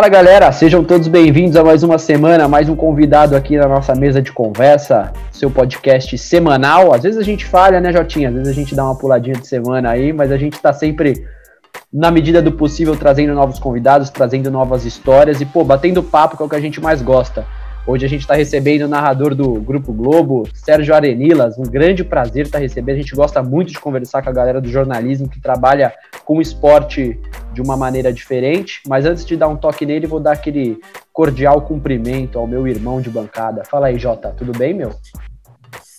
Fala galera, sejam todos bem-vindos a mais uma semana, mais um convidado aqui na nossa mesa de conversa, seu podcast semanal. Às vezes a gente falha, né, Jotinha? Às vezes a gente dá uma puladinha de semana aí, mas a gente tá sempre, na medida do possível, trazendo novos convidados, trazendo novas histórias e, pô, batendo papo, que é o que a gente mais gosta. Hoje a gente está recebendo o narrador do Grupo Globo, Sérgio Arenilas. Um grande prazer estar tá recebendo. A gente gosta muito de conversar com a galera do jornalismo que trabalha com esporte de uma maneira diferente. Mas antes de dar um toque nele, vou dar aquele cordial cumprimento ao meu irmão de bancada. Fala aí, Jota, tudo bem, meu?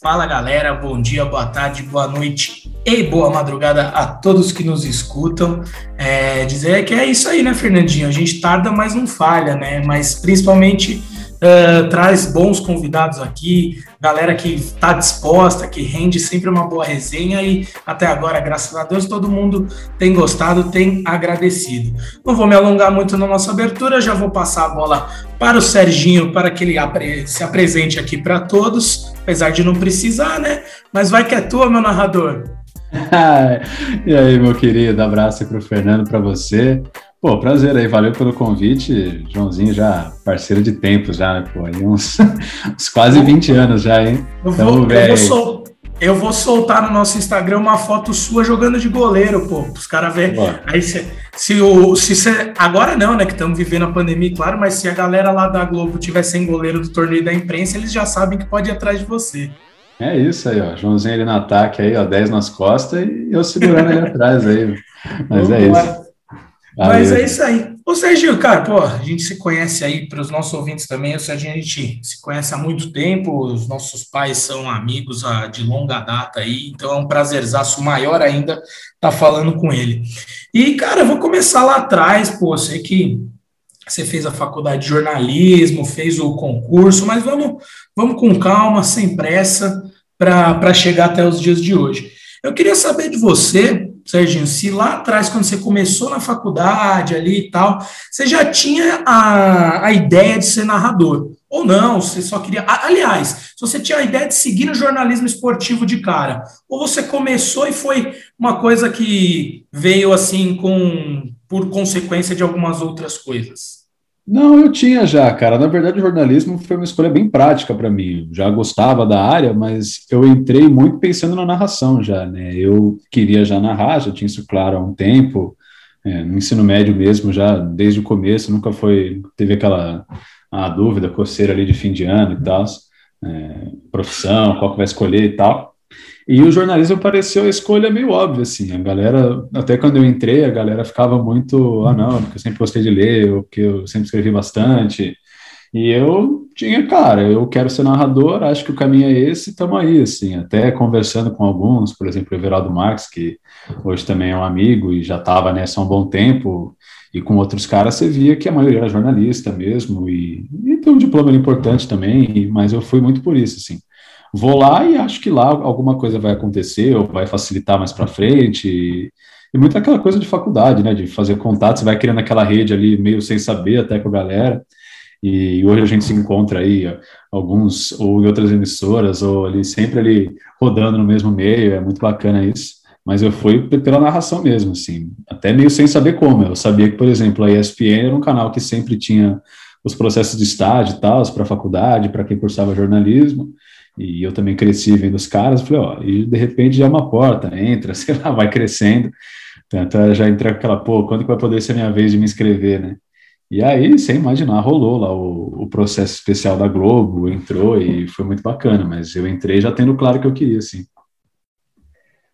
Fala galera, bom dia, boa tarde, boa noite e boa madrugada a todos que nos escutam. É, dizer que é isso aí, né, Fernandinho? A gente tarda, mas não falha, né? Mas principalmente uh, traz bons convidados aqui, galera que está disposta, que rende sempre uma boa resenha e até agora, graças a Deus, todo mundo tem gostado, tem agradecido. Não vou me alongar muito na nossa abertura, já vou passar a bola para o Serginho para que ele se apresente aqui para todos, apesar de não precisar, né? Mas vai que é tua, meu narrador. e aí, meu querido, abraço para o Fernando, para você. Pô, prazer aí, valeu pelo convite. Joãozinho já parceiro de tempos já, né? Pô, aí uns, uns quase 20 anos já, hein? Eu vou, eu, vou sol, eu vou, soltar no nosso Instagram uma foto sua jogando de goleiro, pô, os caras verem. Aí se, se o. Se cê, agora não, né? Que estamos vivendo a pandemia, claro, mas se a galera lá da Globo tiver sem goleiro do torneio da imprensa, eles já sabem que pode ir atrás de você. É isso aí, ó. Joãozinho ali no ataque aí, ó, 10 nas costas e eu segurando ele atrás aí. Mas Vamos é isso. Mas é isso aí. Ô, Serginho, cara, pô, a gente se conhece aí, para os nossos ouvintes também, o Serginho a gente se conhece há muito tempo, os nossos pais são amigos ah, de longa data aí, então é um prazerzaço maior ainda estar tá falando com ele. E, cara, eu vou começar lá atrás, pô, sei que você fez a faculdade de jornalismo, fez o concurso, mas vamos, vamos com calma, sem pressa, para chegar até os dias de hoje. Eu queria saber de você, Serginho, se lá atrás, quando você começou na faculdade ali e tal, você já tinha a, a ideia de ser narrador, ou não, você só queria. Aliás, se você tinha a ideia de seguir no jornalismo esportivo de cara, ou você começou e foi uma coisa que veio assim com por consequência de algumas outras coisas? Não, eu tinha já, cara. Na verdade, o jornalismo foi uma escolha bem prática para mim. Já gostava da área, mas eu entrei muito pensando na narração já, né? Eu queria já narrar, já tinha isso claro há um tempo. É, no ensino médio mesmo, já desde o começo, nunca foi, teve aquela a dúvida, coceira ali de fim de ano e tal, é, profissão, qual que vai escolher e tal. E o jornalismo pareceu a escolha meio óbvia, assim. A galera, até quando eu entrei, a galera ficava muito, ah, não, porque eu sempre gostei de ler, ou porque eu sempre escrevi bastante. E eu tinha, cara, eu quero ser narrador, acho que o caminho é esse, estamos aí, assim. Até conversando com alguns, por exemplo, o Everaldo Marques, que hoje também é um amigo e já estava nessa há um bom tempo, e com outros caras você via que a maioria era jornalista mesmo, e, e tem um diploma importante também, mas eu fui muito por isso, assim vou lá e acho que lá alguma coisa vai acontecer ou vai facilitar mais para frente. E, e muito aquela coisa de faculdade, né? De fazer contato, você vai criando aquela rede ali meio sem saber até com a galera. E hoje a gente se encontra aí, alguns, ou em outras emissoras, ou ali sempre ali rodando no mesmo meio, é muito bacana isso. Mas eu fui pela narração mesmo, assim, até meio sem saber como. Eu sabia que, por exemplo, a ESPN era um canal que sempre tinha os processos de estágio e tal, para faculdade, para quem cursava jornalismo. E eu também cresci vendo os caras, falei, ó, e de repente já é uma porta, entra, sei lá, vai crescendo. Então já entra aquela, pô, quando que vai poder ser a minha vez de me inscrever, né? E aí, sem imaginar, rolou lá o, o processo especial da Globo, entrou e foi muito bacana, mas eu entrei já tendo claro que eu queria, assim.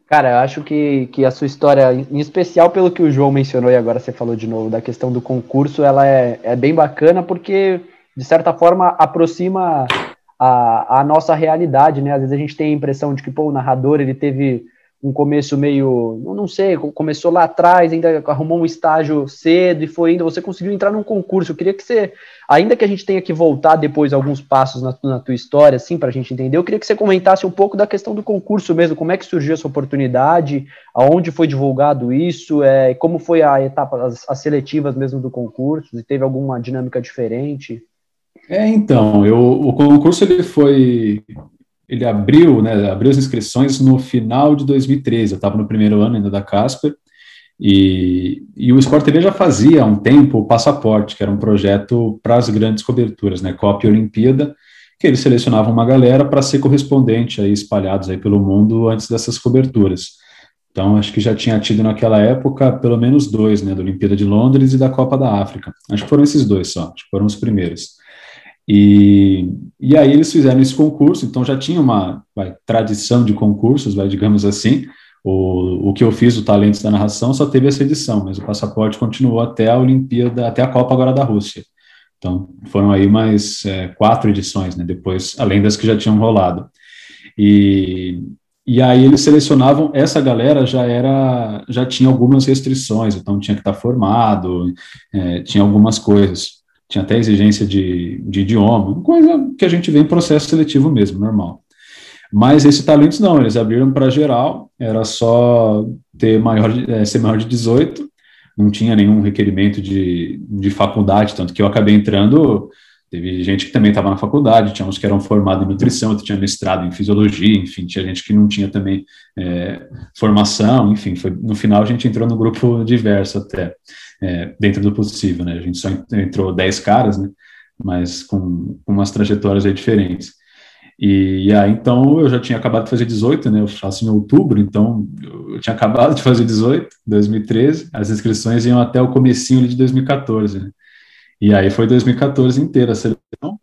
Cara, eu acho que, que a sua história, em especial pelo que o João mencionou e agora você falou de novo, da questão do concurso, ela é, é bem bacana porque, de certa forma, aproxima a, a nossa realidade, né? Às vezes a gente tem a impressão de que, pô, o narrador, ele teve um começo meio, não sei, começou lá atrás, ainda arrumou um estágio cedo e foi indo, você conseguiu entrar num concurso. Eu queria que você, ainda que a gente tenha que voltar depois alguns passos na, na tua história, assim, para a gente entender, eu queria que você comentasse um pouco da questão do concurso mesmo, como é que surgiu essa oportunidade, aonde foi divulgado isso, é, como foi a etapa, as, as seletivas mesmo do concurso, se teve alguma dinâmica diferente. É, então, eu, o concurso ele foi, ele abriu, né, abriu as inscrições no final de 2013, eu estava no primeiro ano ainda da Casper, E, e o Sport TV já fazia há um tempo o Passaporte, que era um projeto para as grandes coberturas, né, Copa e Olimpíada, que eles selecionavam uma galera para ser correspondente aí espalhados aí pelo mundo antes dessas coberturas. Então, acho que já tinha tido naquela época pelo menos dois, né, da Olimpíada de Londres e da Copa da África. Acho que foram esses dois só, acho que foram os primeiros. E, e aí eles fizeram esse concurso, então já tinha uma vai, tradição de concursos, vai, digamos assim. O, o que eu fiz, o Talentos da Narração, só teve essa edição, mas o passaporte continuou até a Olimpíada, até a Copa agora da Rússia. Então, foram aí mais é, quatro edições, né, depois, além das que já tinham rolado. E, e aí eles selecionavam, essa galera já era, já tinha algumas restrições, então tinha que estar formado, é, tinha algumas coisas, tinha até exigência de, de idioma, coisa que a gente vê em processo seletivo mesmo, normal. Mas esse talentos não, eles abriram para geral, era só ter maior, é, ser maior de 18, não tinha nenhum requerimento de, de faculdade, tanto que eu acabei entrando. Teve gente que também estava na faculdade, tinha uns que eram formados em nutrição, outros tinha mestrado em fisiologia, enfim, tinha gente que não tinha também é, formação, enfim, foi, no final a gente entrou no grupo diverso até, é, dentro do possível, né? A gente só entrou 10 caras, né? Mas com, com umas trajetórias aí diferentes. E, e, aí, então, eu já tinha acabado de fazer 18, né? Eu faço em outubro, então eu tinha acabado de fazer 18, 2013. As inscrições iam até o comecinho de 2014, né? E aí foi 2014 inteira a seleção.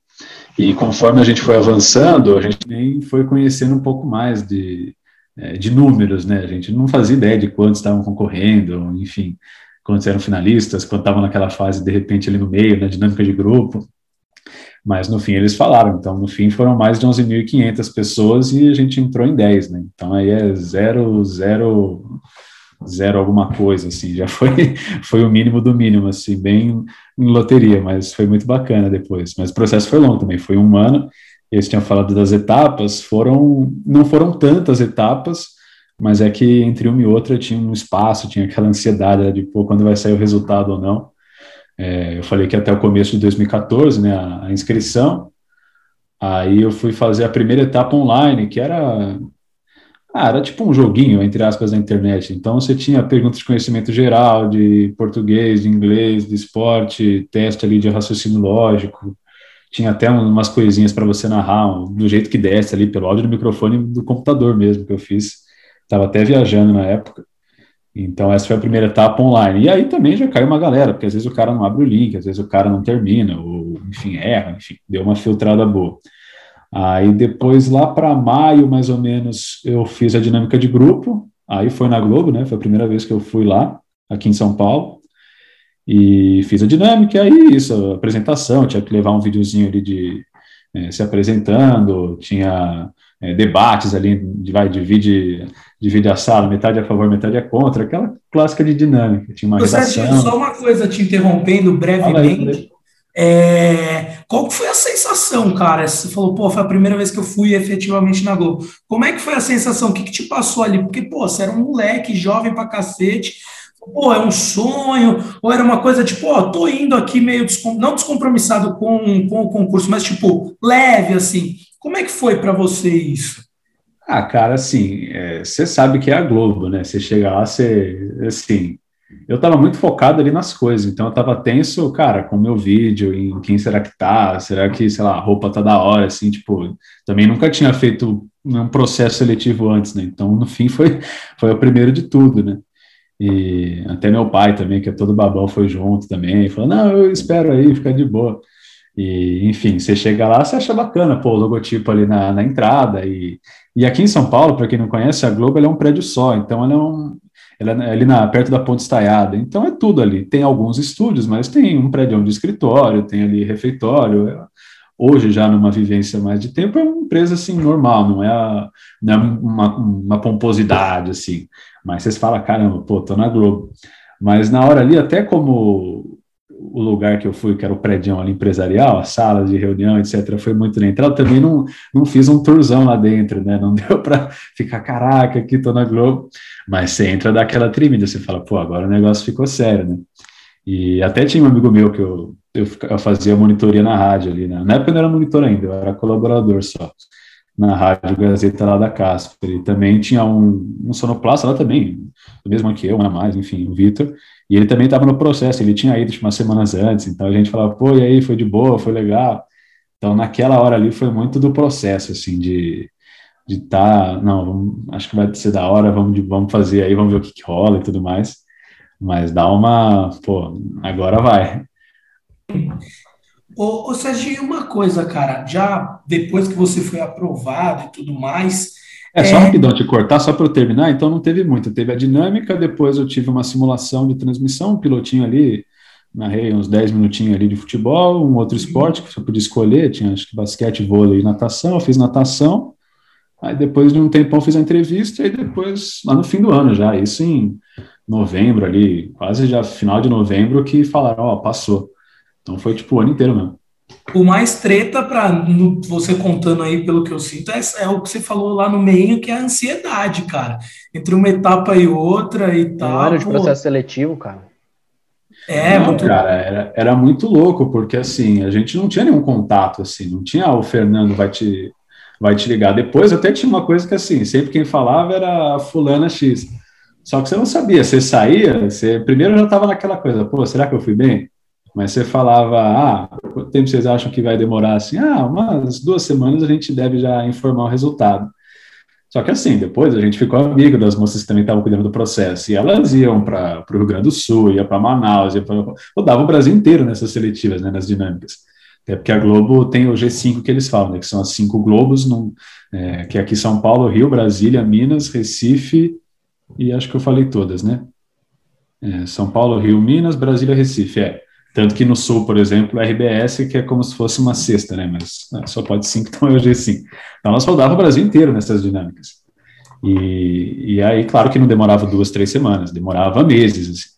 E conforme a gente foi avançando, a gente nem foi conhecendo um pouco mais de, é, de números, né? A gente não fazia ideia de quantos estavam concorrendo, enfim, quantos eram finalistas, quantos estavam naquela fase, de repente, ali no meio, na dinâmica de grupo. Mas no fim eles falaram, então no fim foram mais de 11.500 pessoas e a gente entrou em 10, né? Então aí é zero, zero, zero alguma coisa, assim, já foi, foi o mínimo do mínimo, assim, bem em loteria, mas foi muito bacana depois. Mas o processo foi longo também, foi um ano, eles tinham falado das etapas, foram, não foram tantas etapas, mas é que entre uma e outra tinha um espaço, tinha aquela ansiedade de, pô, quando vai sair o resultado ou não. É, eu falei que até o começo de 2014, né, a, a, inscrição. Aí eu fui fazer a primeira etapa online, que era, ah, era tipo um joguinho, entre aspas, na internet. Então você tinha perguntas de conhecimento geral, de português, de inglês, de esporte, teste ali de raciocínio lógico. Tinha até umas coisinhas para você narrar, do jeito que desce ali, pelo áudio do microfone do computador mesmo que eu fiz. Estava até viajando na época. Então, essa foi a primeira etapa online. E aí também já caiu uma galera, porque às vezes o cara não abre o link, às vezes o cara não termina, ou enfim, erra, enfim, deu uma filtrada boa. Aí depois, lá para maio, mais ou menos, eu fiz a dinâmica de grupo, aí foi na Globo, né? Foi a primeira vez que eu fui lá, aqui em São Paulo, e fiz a dinâmica, e aí isso, a apresentação, tinha que levar um videozinho ali de é, se apresentando, tinha é, debates ali, vai, divide divide a sala, metade é a favor, metade é contra, aquela clássica de dinâmica. Tinha uma redação. Só uma coisa te interrompendo brevemente. É, qual foi a sensação, cara? Você falou, pô, foi a primeira vez que eu fui efetivamente na Globo. Como é que foi a sensação? O que, que te passou ali? Porque, pô, você era um moleque jovem pra cacete. Pô, é um sonho, ou era uma coisa tipo, ó, tô indo aqui meio descom não descompromissado com, com o concurso, mas tipo, leve assim. Como é que foi para você isso? Ah, cara, assim, você é, sabe que é a Globo, né? Você chega lá, você, assim, eu estava muito focado ali nas coisas, então eu estava tenso, cara, com o meu vídeo, em quem será que tá, será que, sei lá, a roupa tá da hora, assim, tipo, também nunca tinha feito um processo seletivo antes, né? Então, no fim, foi, foi o primeiro de tudo, né? E até meu pai também, que é todo babão, foi junto também, falou, não, eu espero aí, fica de boa. E, enfim, você chega lá, você acha bacana, pô, o logotipo ali na, na entrada e e aqui em São Paulo, para quem não conhece, a Globo é um prédio só, então ela é, um, ela é ali na, perto da Ponte Estaiada, então é tudo ali. Tem alguns estúdios, mas tem um prédio de escritório, tem ali refeitório. Hoje, já numa vivência mais de tempo, é uma empresa assim normal, não é, a, não é uma, uma pomposidade assim. Mas vocês falam, caramba, pô, tô na Globo. Mas na hora ali, até como o lugar que eu fui, que era o prédio ali empresarial, a sala de reunião, etc., foi muito na entrada. Também não, não fiz um tourzão lá dentro, né? Não deu para ficar, caraca, aqui tô na Globo. Mas você entra daquela tremida, você fala, pô, agora o negócio ficou sério, né? E até tinha um amigo meu que eu, eu, eu fazia monitoria na rádio ali, né? Na época eu não era monitor ainda, eu era colaborador só. na Rádio Gazeta lá da Casper. E também tinha um, um sonoplasta lá também, o mesmo que eu, um a mais, enfim, o Vitor, e ele também estava no processo, ele tinha ido tipo, umas semanas antes, então a gente falava, pô, e aí, foi de boa, foi legal. Então, naquela hora ali foi muito do processo, assim, de de estar, tá, não, acho que vai ser da hora, vamos, vamos fazer aí, vamos ver o que, que rola e tudo mais. Mas dá uma, pô, agora vai. Ô, ô Serginho, uma coisa, cara, já depois que você foi aprovado e tudo mais. É, é... só rapidão te cortar, só para eu terminar, então não teve muito. Teve a dinâmica, depois eu tive uma simulação de transmissão, um pilotinho ali, narrei uns 10 minutinhos ali de futebol, um outro esporte que você podia escolher, tinha acho que basquete, vôlei e natação, eu fiz natação, aí depois de um tempão fiz a entrevista, e depois, lá no fim do ano já, isso em novembro ali, quase já final de novembro, que falaram, ó, oh, passou. Então foi tipo o ano inteiro mesmo. O mais treta para você contando aí, pelo que eu sinto, é, é, o que você falou lá no meio, que é a ansiedade, cara. Entre uma etapa e outra e tal. Um ano de processo seletivo, cara. É, não, muito... cara, era, era muito louco, porque assim, a gente não tinha nenhum contato, assim, não tinha ah, o Fernando vai te, vai te ligar. Depois até tinha uma coisa que assim, sempre quem falava era a fulana X. Só que você não sabia, você saía, você primeiro já estava naquela coisa, pô, será que eu fui bem? Mas você falava, ah, quanto tempo vocês acham que vai demorar assim? Ah, umas duas semanas a gente deve já informar o resultado. Só que assim, depois a gente ficou amigo das moças que também estavam cuidando do processo, e elas iam para o Rio Grande do Sul, ia para Manaus, ia pra, rodava o Brasil inteiro nessas seletivas, né, nas dinâmicas. Até porque a Globo tem o G5 que eles falam, né, que são as cinco Globos, num, é, que é aqui São Paulo, Rio, Brasília, Minas, Recife e acho que eu falei todas, né? É, São Paulo, Rio, Minas, Brasília, Recife, é. Tanto que no Sul, por exemplo, RBS, que é como se fosse uma cesta, né? Mas é, só pode cinco, então é o G5. Então nós rodava o Brasil inteiro nessas dinâmicas. E, e aí, claro que não demorava duas, três semanas, demorava meses. Assim.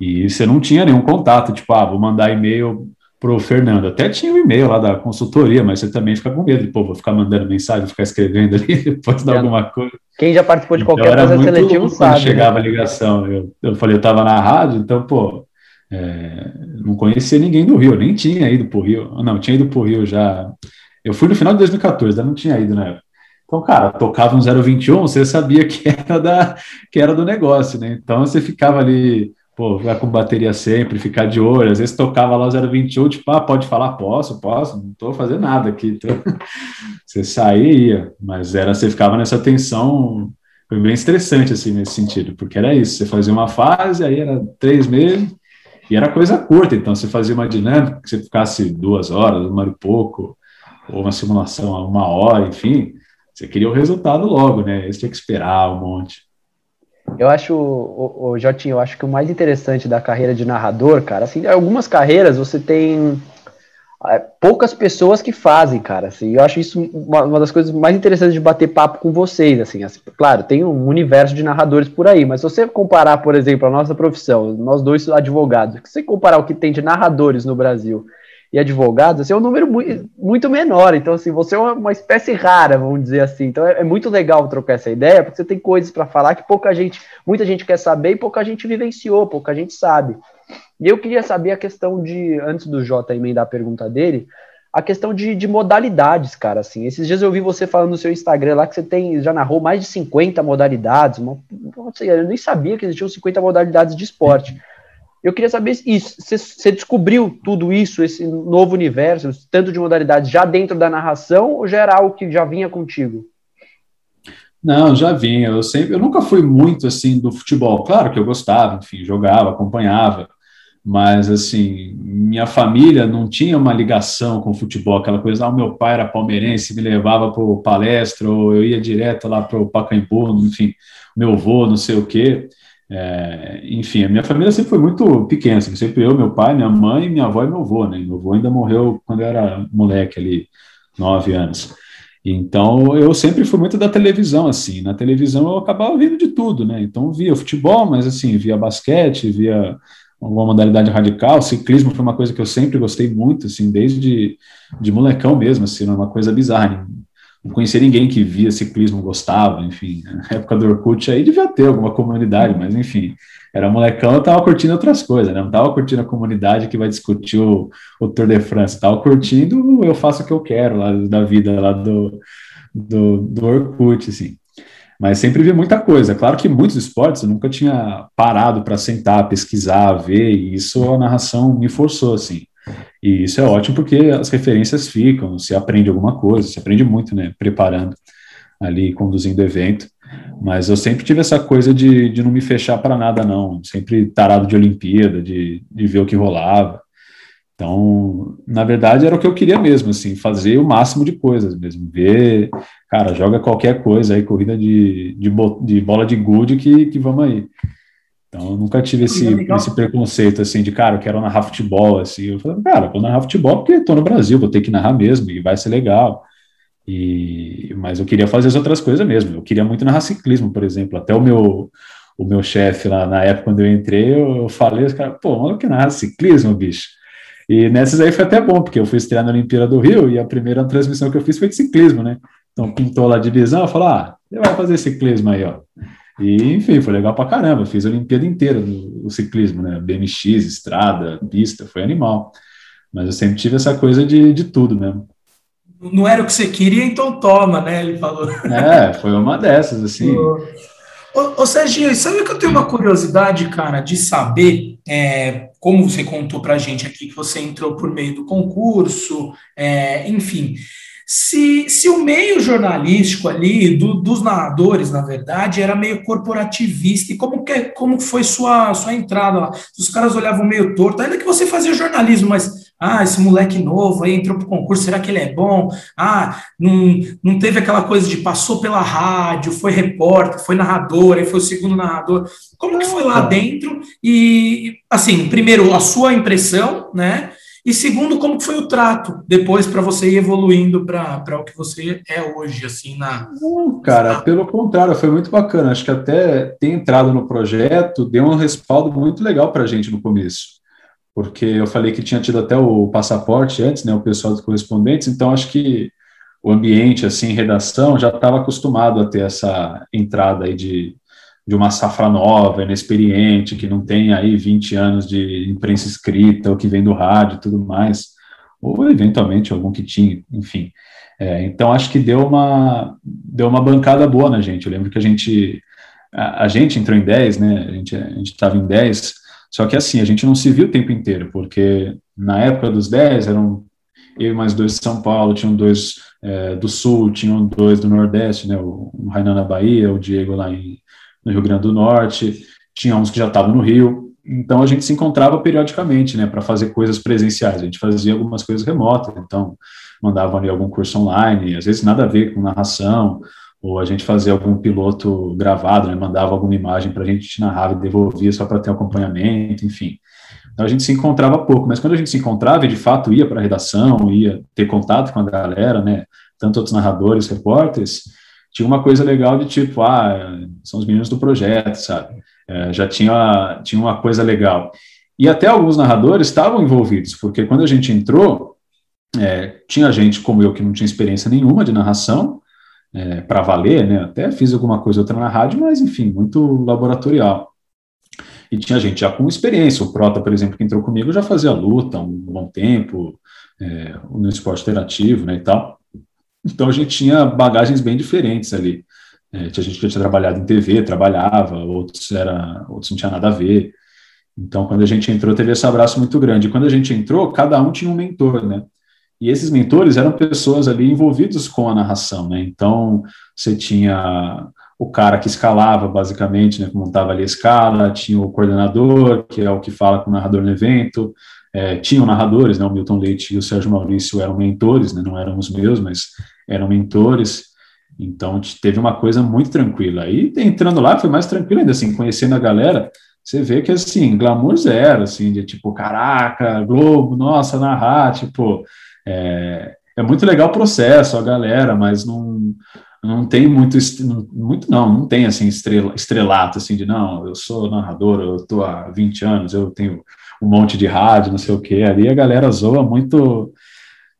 E você não tinha nenhum contato, tipo, ah, vou mandar e-mail pro Fernando. Até tinha o um e-mail lá da consultoria, mas você também fica com medo de, pô, vou ficar mandando mensagem, vou ficar escrevendo ali, depois dar alguma coisa. Quem já participou de então, qualquer coisa seletivo sabe. Quando né? chegava a ligação, eu, eu falei, eu estava na rádio, então, pô, é, não conhecia ninguém do Rio, nem tinha ido pro Rio. Não, tinha ido pro Rio já. Eu fui no final de 2014, ainda não tinha ido na época. Então, cara, tocava um 021, você sabia que era, da, que era do negócio, né? Então você ficava ali pô, ficar com bateria sempre, ficar de olho. Às vezes tocava lá 021, tipo, ah, pode falar, posso, posso, não estou fazendo nada aqui. Então, você saía, mas era, você ficava nessa tensão, foi bem estressante, assim, nesse sentido, porque era isso, você fazia uma fase, aí era três meses, e era coisa curta, então você fazia uma dinâmica que você ficasse duas horas, uma hora e pouco, ou uma simulação a uma hora, enfim, você queria o resultado logo, né? Você tinha que esperar um monte. Eu acho, o, o Jotinho, eu acho que o mais interessante da carreira de narrador, cara, assim, algumas carreiras você tem poucas pessoas que fazem, cara, assim, eu acho isso uma, uma, das coisas mais interessantes de bater papo com vocês, assim, assim, claro, tem um universo de narradores por aí, mas se você comparar, por exemplo, a nossa profissão, nós dois advogados, se você comparar o que tem de narradores no Brasil e advogados, assim, é um número muito, muito menor. Então, assim, você é uma, espécie rara, vamos dizer assim. Então, é, é muito legal trocar essa ideia, porque você tem coisas para falar que pouca gente, muita gente quer saber e pouca gente vivenciou, pouca gente sabe. E eu queria saber a questão de, antes do Jota emendar a pergunta dele, a questão de, de, modalidades, cara, assim. Esses dias eu vi você falando no seu Instagram lá que você tem, já narrou mais de 50 modalidades. Uma, sei, eu nem sabia que existiam 50 modalidades de esporte. Eu queria saber isso. Você descobriu tudo isso, esse novo universo, tanto de modalidades, já dentro da narração, ou já era algo que já vinha contigo? Não, já vinha. Eu sempre, eu nunca fui muito assim do futebol. Claro que eu gostava, enfim, jogava, acompanhava, mas assim, minha família não tinha uma ligação com o futebol, aquela coisa, ah, o meu pai era palmeirense, me levava para o palestra, ou eu ia direto lá para o Pacaembu, enfim, meu avô, não sei o quê. É, enfim, a minha família sempre foi muito pequena, assim, sempre eu, meu pai, minha mãe, minha avó e meu avô, né? Meu avô ainda morreu quando eu era moleque ali, nove anos. Então, eu sempre fui muito da televisão, assim. Na televisão eu acabava vendo de tudo, né? Então, via futebol, mas assim, via basquete, via alguma modalidade radical. Ciclismo foi uma coisa que eu sempre gostei muito, assim, desde de molecão mesmo, assim, uma coisa bizarra não conhecia ninguém que via ciclismo, gostava, enfim, na época do Orkut aí devia ter alguma comunidade, mas enfim, era molecão, eu tava curtindo outras coisas, né, não tava curtindo a comunidade que vai discutir o, o Tour de France, tava curtindo eu faço o que eu quero lá da vida, lá do, do, do Orkut, assim. Mas sempre vi muita coisa. Claro que muitos esportes eu nunca tinha parado para sentar, pesquisar, ver, e isso a narração me forçou, assim. E isso é ótimo porque as referências ficam, se aprende alguma coisa, se aprende muito, né, preparando ali, conduzindo evento. Mas eu sempre tive essa coisa de, de não me fechar para nada, não. Sempre tarado de Olimpíada, de, de ver o que rolava. Então, na verdade, era o que eu queria mesmo, assim, fazer o máximo de coisas mesmo. Ver, cara, joga qualquer coisa aí, corrida de, de, de bola de gude que, que vamos aí. Então, eu nunca tive esse, esse preconceito, assim, de, cara, eu quero narrar futebol, assim. Eu falei, cara, vou narrar futebol porque estou no Brasil, vou ter que narrar mesmo e vai ser legal. E, mas eu queria fazer as outras coisas mesmo. Eu queria muito narrar ciclismo, por exemplo. Até o meu, o meu chefe lá na época, quando eu entrei, eu falei, cara, pô, mano, que narrar ciclismo, bicho. E nessas aí foi até bom, porque eu fui estrear na Olimpíada do Rio e a primeira transmissão que eu fiz foi de ciclismo, né? Então pintou lá a divisão, eu falei, ah, você vai fazer ciclismo aí, ó. E, enfim, foi legal pra caramba. Eu fiz a Olimpíada inteira do, ciclismo, né? BMX, estrada, pista, foi animal. Mas eu sempre tive essa coisa de, de tudo mesmo. Não era o que você queria, então toma, né? Ele falou. É, foi uma dessas, assim. Ô, ô Serginho, sabe que eu tenho uma curiosidade, cara, de saber, é, como você contou pra gente aqui, que você entrou por meio do concurso, é, enfim. Se, se o meio jornalístico ali, do, dos narradores, na verdade, era meio corporativista, e como, que, como foi sua, sua entrada lá? Os caras olhavam meio torto, ainda que você fazia jornalismo, mas ah, esse moleque novo aí entrou para o concurso, será que ele é bom? Ah, não, não teve aquela coisa de passou pela rádio, foi repórter, foi narrador, aí foi o segundo narrador. Como que foi lá dentro? E, assim, primeiro, a sua impressão, né? E segundo, como foi o trato depois para você ir evoluindo para o que você é hoje, assim, na. Não, cara, pelo contrário, foi muito bacana. Acho que até ter entrado no projeto deu um respaldo muito legal para a gente no começo porque eu falei que tinha tido até o passaporte antes, né, o pessoal dos correspondentes, então acho que o ambiente, assim, redação, já estava acostumado a ter essa entrada aí de, de uma safra nova, inexperiente, que não tem aí 20 anos de imprensa escrita, ou que vem do rádio e tudo mais, ou eventualmente algum que tinha, enfim. É, então acho que deu uma, deu uma bancada boa na gente, eu lembro que a gente, a, a gente entrou em 10, né, a gente estava em 10, só que assim, a gente não se viu o tempo inteiro, porque na época dos 10 eram eu e mais dois de São Paulo, tinham dois é, do Sul, tinham dois do Nordeste, né, o, o Rainan na Bahia, o Diego lá em, no Rio Grande do Norte, tinha uns que já estavam no Rio, então a gente se encontrava periodicamente, né, para fazer coisas presenciais, a gente fazia algumas coisas remotas, então mandavam ali algum curso online, às vezes nada a ver com narração, ou a gente fazia algum piloto gravado, né, mandava alguma imagem para a gente, narrava e devolvia só para ter acompanhamento, enfim. Então a gente se encontrava pouco, mas quando a gente se encontrava e de fato ia para a redação, ia ter contato com a galera, né, tanto outros narradores, repórteres, tinha uma coisa legal de tipo, ah, são os meninos do projeto, sabe? É, já tinha, tinha uma coisa legal. E até alguns narradores estavam envolvidos, porque quando a gente entrou, é, tinha gente como eu que não tinha experiência nenhuma de narração, é, para valer, né? Até fiz alguma coisa outra na rádio, mas enfim, muito laboratorial. E tinha gente já com experiência. O Prota, por exemplo, que entrou comigo, já fazia luta há um bom tempo, é, no esporte interativo, né, e tal. Então a gente tinha bagagens bem diferentes ali. É, tinha gente que tinha trabalhado em TV, trabalhava, outros era, outros não tinha nada a ver. Então, quando a gente entrou, teve esse abraço muito grande. E quando a gente entrou, cada um tinha um mentor, né? E esses mentores eram pessoas ali envolvidas com a narração, né? Então, você tinha o cara que escalava, basicamente, né, montava ali a escala, tinha o coordenador, que é o que fala com o narrador no evento, é, tinham narradores, né, o Milton Leite e o Sérgio Maurício eram mentores, né, não eram os meus, mas eram mentores, então teve uma coisa muito tranquila. E entrando lá foi mais tranquilo ainda, assim, conhecendo a galera, você vê que, assim, glamour zero, assim, de tipo, caraca, Globo, nossa, narrar, tipo, é, é muito legal o processo, a galera, mas não, não tem muito, muito não, não tem assim estrela, estrelato assim de não, eu sou narrador, eu tô há 20 anos, eu tenho um monte de rádio, não sei o que, ali a galera zoa muito,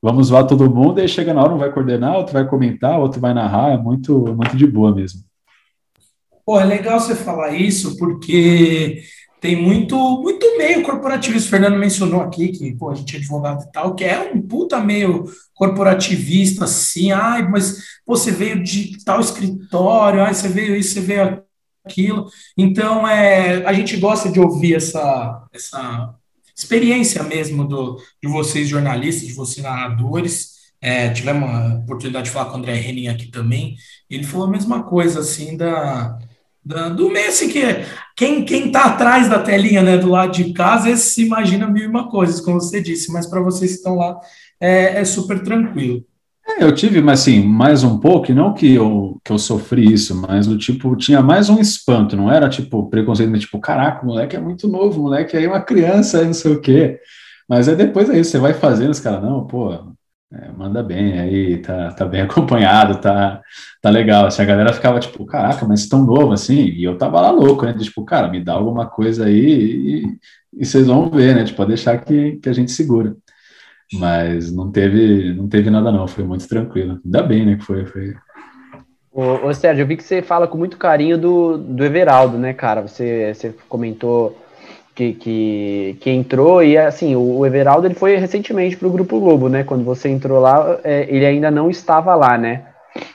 vamos zoar todo mundo, e chega na hora, um vai coordenar, outro vai comentar, outro vai narrar, é muito, muito de boa mesmo. Pô, é legal você falar isso, porque tem muito, muito meio corporativista. O Fernando mencionou aqui que pô, a gente é advogado e tal, que é um puta meio corporativista, assim, ai, mas você veio de tal escritório, ai, você veio isso, você veio aquilo. Então, é, a gente gosta de ouvir essa, essa experiência mesmo do, de vocês jornalistas, de vocês narradores. É, tivemos a oportunidade de falar com o André Henning aqui também. Ele falou a mesma coisa, assim, da do meio, assim, que quem, quem tá atrás da telinha, né, do lado de casa, esse se imagina mil e uma coisas, como você disse, mas para vocês que estão lá, é, é super tranquilo. É, eu tive, mas assim, mais um pouco, não que eu, que eu sofri isso, mas do tipo, tinha mais um espanto, não era tipo preconceito, tipo, caraca, o moleque é muito novo, o moleque é uma criança, não sei o quê. Mas é depois aí, você vai fazendo, os caras, não, pô, é, manda bem, aí tá, tá bem acompanhado, tá, tá legal. Assim, a galera ficava tipo, caraca, mas tão novo assim, e eu tava lá louco, né? Tipo, cara, me dá alguma coisa aí e, e vocês vão ver, né? Tipo, pode deixar que, que a gente segura. Mas não teve, não teve nada não, foi muito tranquilo. Ainda bem, né, que foi. foi... Ô, ô, Sérgio, eu vi que você fala com muito carinho do, do Everaldo, né, cara? Você, você comentou que, que, que entrou e, assim, o, Everaldo ele foi recentemente para o Grupo Globo, né? Quando você entrou lá, é, ele ainda não estava lá, né?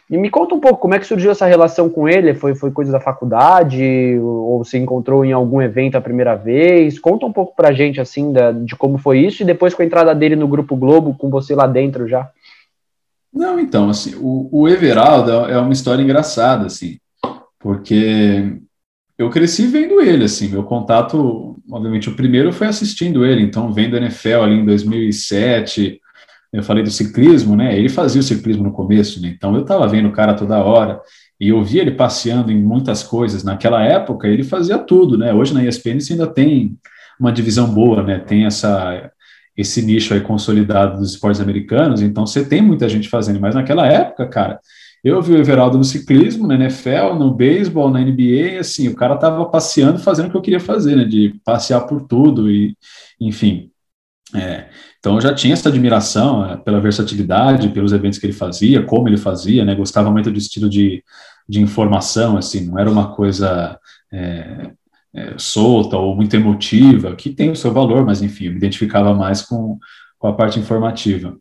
E me conta um pouco como é que surgiu essa relação com ele? Foi, foi coisa da faculdade? Ou você encontrou em algum evento a primeira vez? Conta um pouco pra gente, assim, da, de como foi isso e depois com a entrada dele no Grupo Globo, com você lá dentro já. Não, então, assim, o, o Everaldo é uma história engraçada, assim, porque eu cresci vendo ele, assim, meu contato, obviamente, o primeiro foi assistindo ele, então, vendo NFL ali em 2007, eu falei do ciclismo, né? Ele fazia o ciclismo no começo, né? Então eu estava vendo o cara toda hora e eu via ele passeando em muitas coisas. Naquela época ele fazia tudo, né? Hoje na ESPN você ainda tem uma divisão boa, né? Tem essa esse nicho aí consolidado dos esportes americanos, então você tem muita gente fazendo, mas naquela época, cara, eu vi o Everaldo no ciclismo, na NFL, no beisebol, na NBA, assim, o cara tava passeando, fazendo o que eu queria fazer, né, de passear por tudo e, enfim, é, então eu já tinha essa admiração é, pela versatilidade, pelos eventos que ele fazia, como ele fazia, né? Gostava muito do estilo de, de informação, assim, não era uma coisa é, é, solta ou muito emotiva, que tem o seu valor, mas enfim, eu me identificava mais com, com a parte informativa.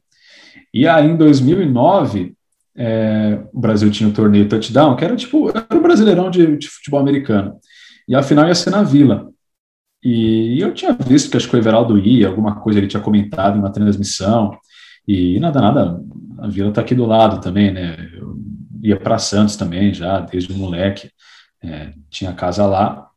E aí em 2009 é, o Brasil tinha o torneio Touchdown, que era tipo era o brasileirão de, de futebol americano, e a final ia ser na Vila. E eu tinha visto que acho que o Everaldo ia, alguma coisa ele tinha comentado em uma transmissão, e nada, nada, a Vila está aqui do lado também, né? Eu ia para Santos também já, desde o moleque, é, tinha casa lá.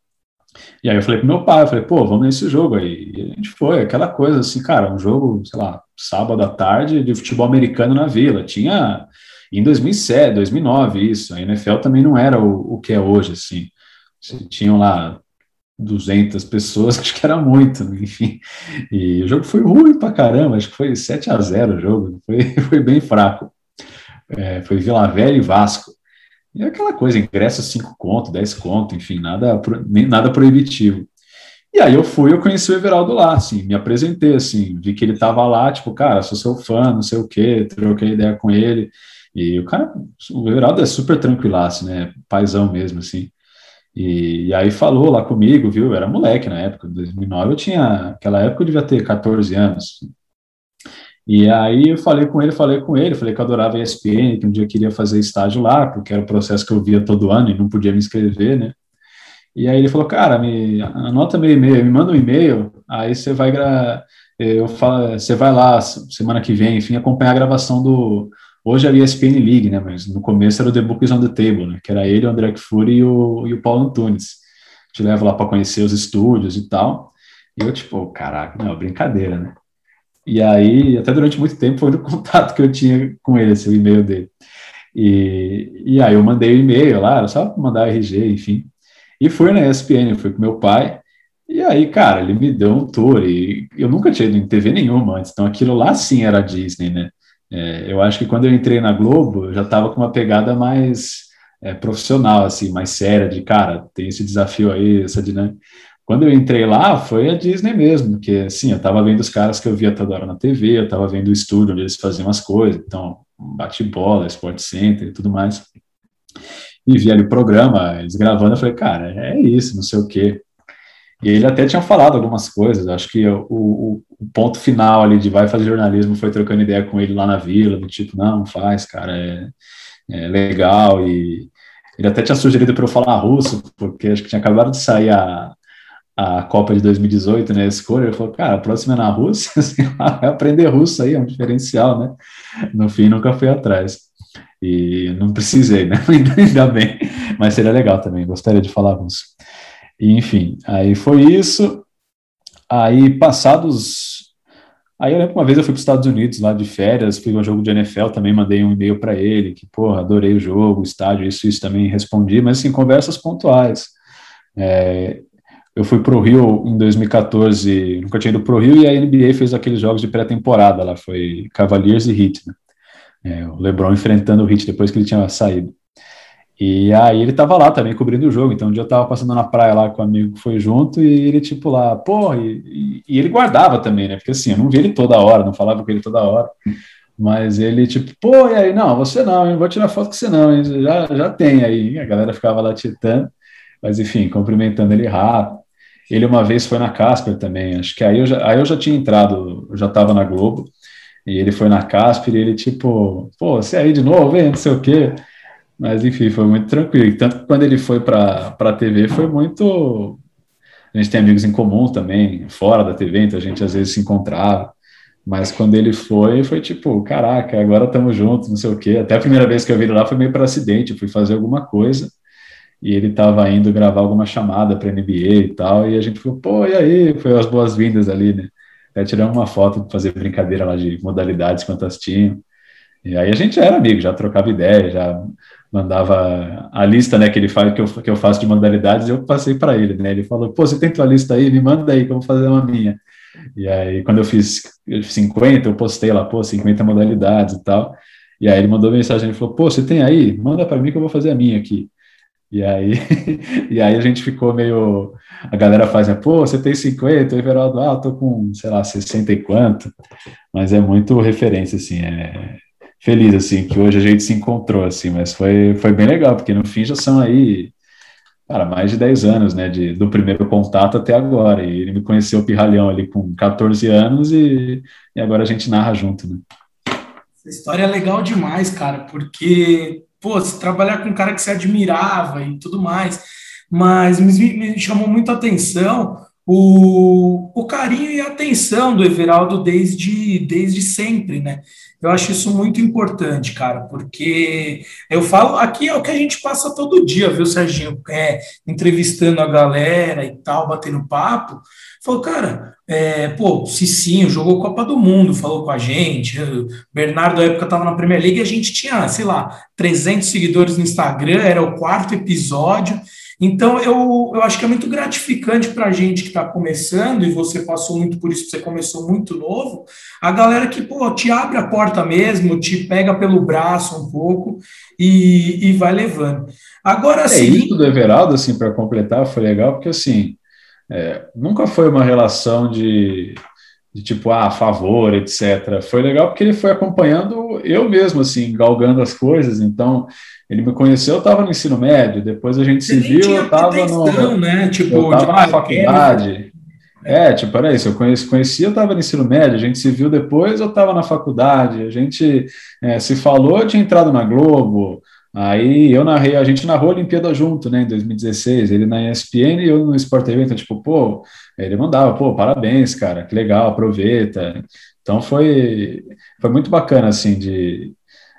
E aí eu falei pro meu pai, eu falei, pô, vamos nesse jogo aí. E a gente foi, aquela coisa assim, cara, um jogo, sei lá, sábado à tarde de futebol americano na Vila. Tinha em 2007, 2009 isso. A NFL também não era o, o que é hoje, assim. Tinham lá 200 pessoas, acho que era muito, enfim. E o jogo foi ruim pra caramba, acho que foi 7 a 0 o jogo, foi, foi bem fraco. É, foi Vila Velha e Vasco. E é aquela coisa, ingresso 5 conto, 10 conto, enfim, nada, nem, nada proibitivo. E aí eu fui, eu conheci o Everaldo lá, assim, me apresentei, assim, vi que ele tava lá, tipo, cara, sou seu fã, não sei o quê, troquei ideia com ele. E o cara, o Everaldo é super tranquilaço, né, paizão mesmo, assim. E, e, aí falou lá comigo, viu? Eu era moleque na época, 2009 eu tinha, aquela época eu devia ter 14 anos. E aí eu falei com ele, falei com ele, falei que eu adorava ESPN, que um dia eu queria fazer estágio lá, porque era o processo que eu via todo ano e não podia me inscrever, né? E aí ele falou, cara, me anota meu e-mail, me manda um e-mail, aí você vai eu falo, você vai lá semana que vem, enfim, acompanhar a gravação do Hoje é a ESPN League, né? Mas no começo era o The Book is on the Table, né? Que era ele, o André Fury e o, e o Paulo Antunes. Te leva lá para conhecer os estúdios e tal. E eu, tipo, caraca, não, brincadeira, né? E aí, até durante muito tempo, foi o contato que eu tinha com ele, esse, o e-mail dele. E, e aí eu mandei o e-mail lá, era só mandar RG, enfim. E fui na ESPN, fui com meu pai. E aí, cara, ele me deu um tour. E eu nunca tinha ido em TV nenhuma antes, então aquilo lá sim era Disney, né? É, eu acho que quando eu entrei na Globo, eu já estava com uma pegada mais é, profissional, assim, mais séria, de cara, tem esse desafio aí, essa dinâmica. Quando eu entrei lá, foi a Disney mesmo, porque, assim, eu estava vendo os caras que eu via toda hora na TV, eu estava vendo o estúdio onde eles faziam as coisas, então, bate-bola, Sport Center e tudo mais. E vi ali o programa, eles gravando, eu falei, cara, é isso, não sei o quê. E ele até tinha falado algumas coisas. Acho que o, o, o, ponto final ali de vai fazer jornalismo foi trocando ideia com ele lá na vila, do tipo, não, faz, cara, é, é legal. E ele até tinha sugerido para eu falar russo, porque acho que tinha acabado de sair a, a Copa de 2018, né? A escolha. Ele falou, cara, a próxima é na Rússia, assim, aprender russo aí, é um diferencial, né? No fim, nunca fui atrás. E não precisei, né? Ainda bem. Mas seria legal também, gostaria de falar russo. Enfim, aí foi isso. Aí, passados. Aí eu lembro uma vez eu fui para os Estados Unidos lá de férias, fui um jogo de NFL, também mandei um e-mail para ele, que, porra, adorei o jogo, o estádio, isso, isso também respondi, mas assim, conversas pontuais. É, eu fui para o Rio em 2014, nunca tinha ido para o Rio, e a NBA fez aqueles jogos de pré-temporada lá, foi Cavaliers e Heat, né? É, o LeBron enfrentando o Heat depois que ele tinha saído. E aí ele tava lá também cobrindo o jogo. Então um dia eu tava passando na praia lá com um amigo que foi junto e ele tipo lá, porra, e, e, ele guardava também, né? Porque assim, eu não vi ele toda hora, não falava com ele toda hora. Mas ele tipo, pô, e aí, não, você não, eu vou tirar foto com você não, hein? Já, já tem aí. A galera ficava lá titando, mas enfim, cumprimentando ele rápido. Ele uma vez foi na Casper também, acho que aí eu já, aí eu já tinha entrado, eu já tava na Globo, e ele foi na Casper e ele tipo, pô, você aí de novo, hein? Não sei o quê. Mas enfim, foi muito tranquilo. Tanto que quando ele foi para a TV foi muito. A gente tem amigos em comum também, fora da TV, então a gente às vezes se encontrava. Mas quando ele foi, foi tipo, caraca, agora estamos juntos, não sei o quê. Até a primeira vez que eu vi ele lá foi meio para acidente, fui fazer alguma coisa e ele estava indo gravar alguma chamada para NBA e tal, e a gente falou, pô, e aí? Foi as boas-vindas ali, né? Até tiramos uma foto para fazer brincadeira lá de modalidades quantas tinham. E aí a gente era amigo, já trocava ideia, já mandava a lista, né, que ele faz, que eu, que eu faço de modalidades, eu passei para ele, né, ele falou, pô, você tem tua lista aí, me manda aí que eu vou fazer uma minha. E aí, quando eu fiz 50, eu postei lá, pô, 50 modalidades e tal, e aí ele mandou mensagem, ele falou, pô, você tem aí? Manda para mim que eu vou fazer a minha aqui. E aí, e aí a gente ficou meio. A galera faz, né? Pô, você tem 50, o Everaldo, ah, eu tô com, sei lá, 60 e quanto. Mas é muito referência, assim. É, feliz, assim, que hoje a gente se encontrou, assim, mas foi, foi bem legal, porque no fim já são aí, cara, mais de 10 anos, né, de, do primeiro contato até agora, e ele me conheceu Pirralhão ali com 14 anos e, e agora a gente narra junto, né. Essa história é legal demais, cara, porque, pô, se trabalhar com um cara que você admirava e tudo mais, mas me, me chamou muito a atenção o, o carinho e a atenção do Everaldo desde, desde sempre, né? Eu acho isso muito importante, cara, porque eu falo, aqui é o que a gente passa todo dia, viu, Serginho? É, entrevistando a galera e tal, batendo papo. Falou, cara, é, pô, Cicinho jogou Copa do Mundo, falou com a gente. Bernardo, na época, estava na Premier League a gente tinha, sei lá, 300 seguidores no Instagram, era o quarto episódio. Então, eu, eu acho que é muito gratificante para a gente que está começando, e você passou muito por isso, você começou muito novo, a galera que pô, te abre a porta mesmo, te pega pelo braço um pouco e, e vai levando. Agora, sim. É isso do Everaldo, assim, para completar, foi legal, porque assim, é, nunca foi uma relação de, de tipo, ah, a favor, etc. Foi legal porque ele foi acompanhando eu mesmo, assim, galgando as coisas, então ele me conheceu, eu estava no ensino médio, depois a gente Você se viu, eu estava no. Né? Tipo, eu tava na faculdade. É, tipo, era isso, eu conheci, conheci eu estava no ensino médio, a gente se viu depois, eu estava na faculdade, a gente é, se falou, eu tinha entrado na Globo, aí eu narrei, a gente narrou a Olimpíada junto, né, em 2016, ele na ESPN e eu no Sport TV, então, tipo, pô, ele mandava, pô, parabéns, cara, que legal, aproveita. Então foi, foi muito bacana, assim, de,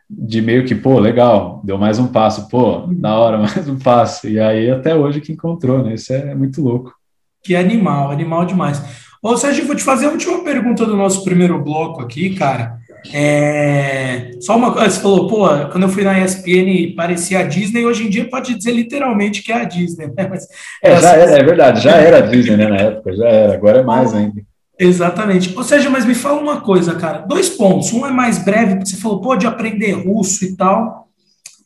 de meio que, pô, legal, deu mais um passo, pô, da hora, mais um passo. E aí até hoje que encontrou, né? Isso é muito louco. Que animal, animal demais. Ô, Sérgio, vou te fazer a última pergunta do nosso primeiro bloco aqui, cara. É... Só uma coisa, você falou, pô, quando eu fui na ESPN parecia a Disney, hoje em dia pode dizer literalmente que é a Disney, né? Mas, é, já era, é verdade, já era a Disney, né, na época, já era, agora é mais ainda. Exatamente. Ou seja, mas me fala uma coisa, cara. Dois pontos. Um é mais breve, porque você falou, pode aprender russo e tal.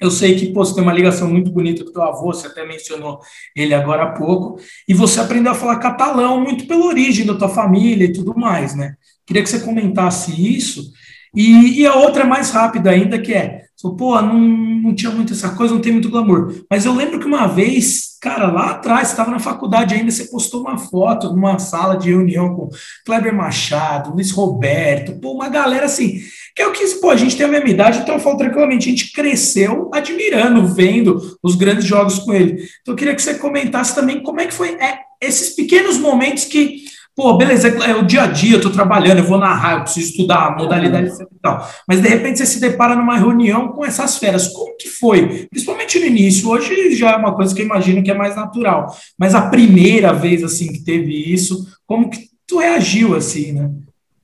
Eu sei que pô, você tem uma ligação muito bonita com teu avô, você até mencionou ele agora há pouco, e você aprendeu a falar catalão muito pela origem da tua família e tudo mais, né? Queria que você comentasse isso. E, e a outra é mais rápida ainda, que é, pô, não, não tinha muito essa coisa, não tem muito glamour. Mas eu lembro que uma vez, cara, lá atrás, estava na faculdade ainda, você postou uma foto numa sala de reunião com Kleber Machado, Luiz Roberto, pô, uma galera assim, que é o que, pô, a gente tem a mesma idade, então eu falo tranquilamente, a gente cresceu admirando, vendo os grandes jogos com ele. Então eu queria que você comentasse também como é que foi é, esses pequenos momentos que Pô, beleza, é, é o dia a dia, eu tô trabalhando, eu vou narrar, eu preciso estudar a modalidade e tal. Mas de repente você se depara numa reunião com essas feras. Como que foi? Principalmente no início. Hoje já é uma coisa que eu imagino que é mais natural. Mas a primeira vez assim que teve isso, como que tu reagiu assim, né?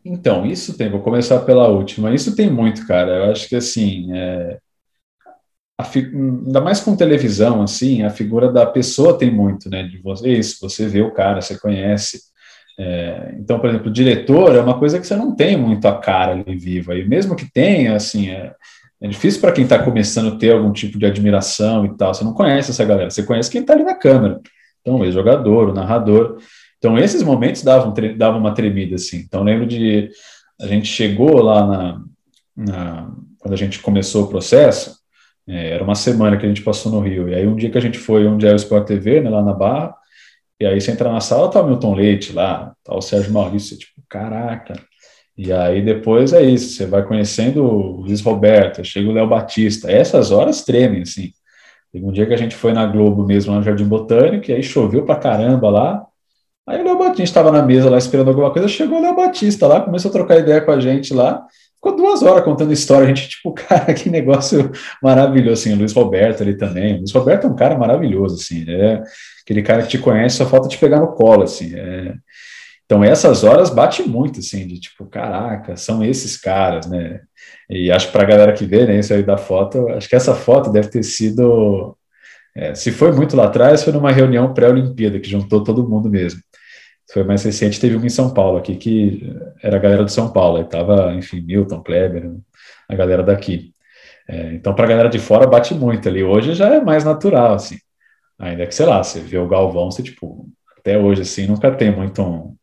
Então, isso tem, vou começar pela última. Isso tem muito, cara. Eu acho que assim, é, ainda mais com televisão, assim, a figura da pessoa tem muito, né? De você, isso, você vê o cara, você conhece. É, então, por exemplo, diretor é uma coisa que você não tem muito a cara ali viva, e mesmo que tenha, assim, é, é difícil para quem está começando ter algum tipo de admiração e tal. Você não conhece essa galera, você conhece quem está ali na câmera. Então, o ex-jogador, o narrador. Então, esses momentos davam, davam uma tremida, assim. Então, lembro de. A gente chegou lá na, na quando a gente começou o processo, é, era uma semana que a gente passou no Rio. E aí, um dia que a gente foi onde é o Sport TV, né, lá na Barra, e aí você entra na sala, tá o Milton Leite lá, tá o Sérgio Maurício, tipo, caraca. E aí depois é isso, você vai conhecendo o Luiz Roberto, chega o Léo Batista. Essas horas tremem, assim. Teve um dia que a gente foi na Globo mesmo, lá no Jardim Botânico, e aí choveu pra caramba lá. Aí o Léo Batista estava na mesa lá esperando alguma coisa, chegou o Léo Batista lá, começou a trocar ideia com a gente lá, ficou duas horas contando história. A gente, tipo, cara, que negócio maravilhoso, assim. O Luiz Roberto ali também. O Luiz Roberto é um cara maravilhoso, assim. É, aquele cara que te conhece, só falta te pegar no colo, assim. É... Então, essas horas bate muito, assim, de tipo, caraca, são esses caras, né? E acho para a galera que vê, né, isso aí da foto, acho que essa foto deve ter sido. É, se foi muito lá atrás, foi numa reunião pré-Olimpíada, que juntou todo mundo mesmo. Foi mais recente, teve uma em São Paulo aqui, que era a galera de São Paulo, aí tava, enfim, Milton, Kleber, a galera daqui. É, então, para a galera de fora, bate muito ali. Hoje já é mais natural, assim. Ainda que, sei lá, você vê o Galvão, você, tipo, até hoje, assim, nunca tem muito um.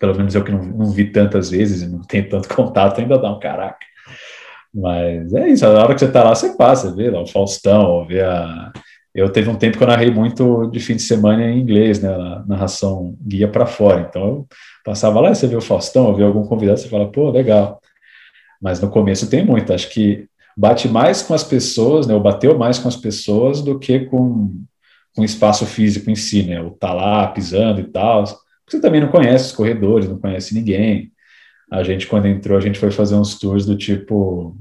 Pelo menos eu que não, não vi tantas vezes e não tenho tanto contato, ainda dá um caraca. Mas é isso, a hora que você tá lá, você passa, vê lá o Faustão, vê a. Eu teve um tempo que eu narrei muito de fim de semana em inglês, né? A narração guia para fora. Então eu passava lá, você vê o Faustão, vê algum convidado, você fala, pô, legal. Mas no começo tem muito, acho que bate mais com as pessoas, né? Ou bateu mais com as pessoas do que com com o espaço físico em si, né? O tá lá pisando e tal. Você também não conhece os corredores, não conhece ninguém. A gente, quando entrou, a gente foi fazer uns tours do tipo.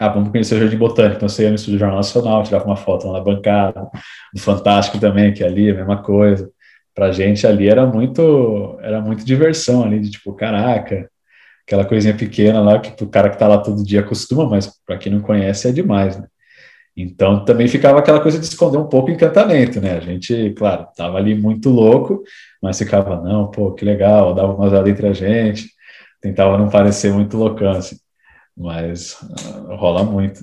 Ah, vamos conhecer o Jardim Botânico. Então você ia no Estúdio Jornal Nacional, tirava uma foto lá na bancada. No Fantástico também, que é ali, a mesma coisa. Pra gente ali era muito, era muito diversão ali, de tipo, caraca, aquela coisinha pequena lá que o cara que tá lá todo dia acostuma, mas para quem não conhece é demais, né? Então também ficava aquela coisa de esconder um pouco o encantamento, né? A gente, claro, tava ali muito louco, mas ficava, não, pô, que legal, dava uma olhada entre a gente, tentava não parecer muito loucão, assim, mas uh, rola muito.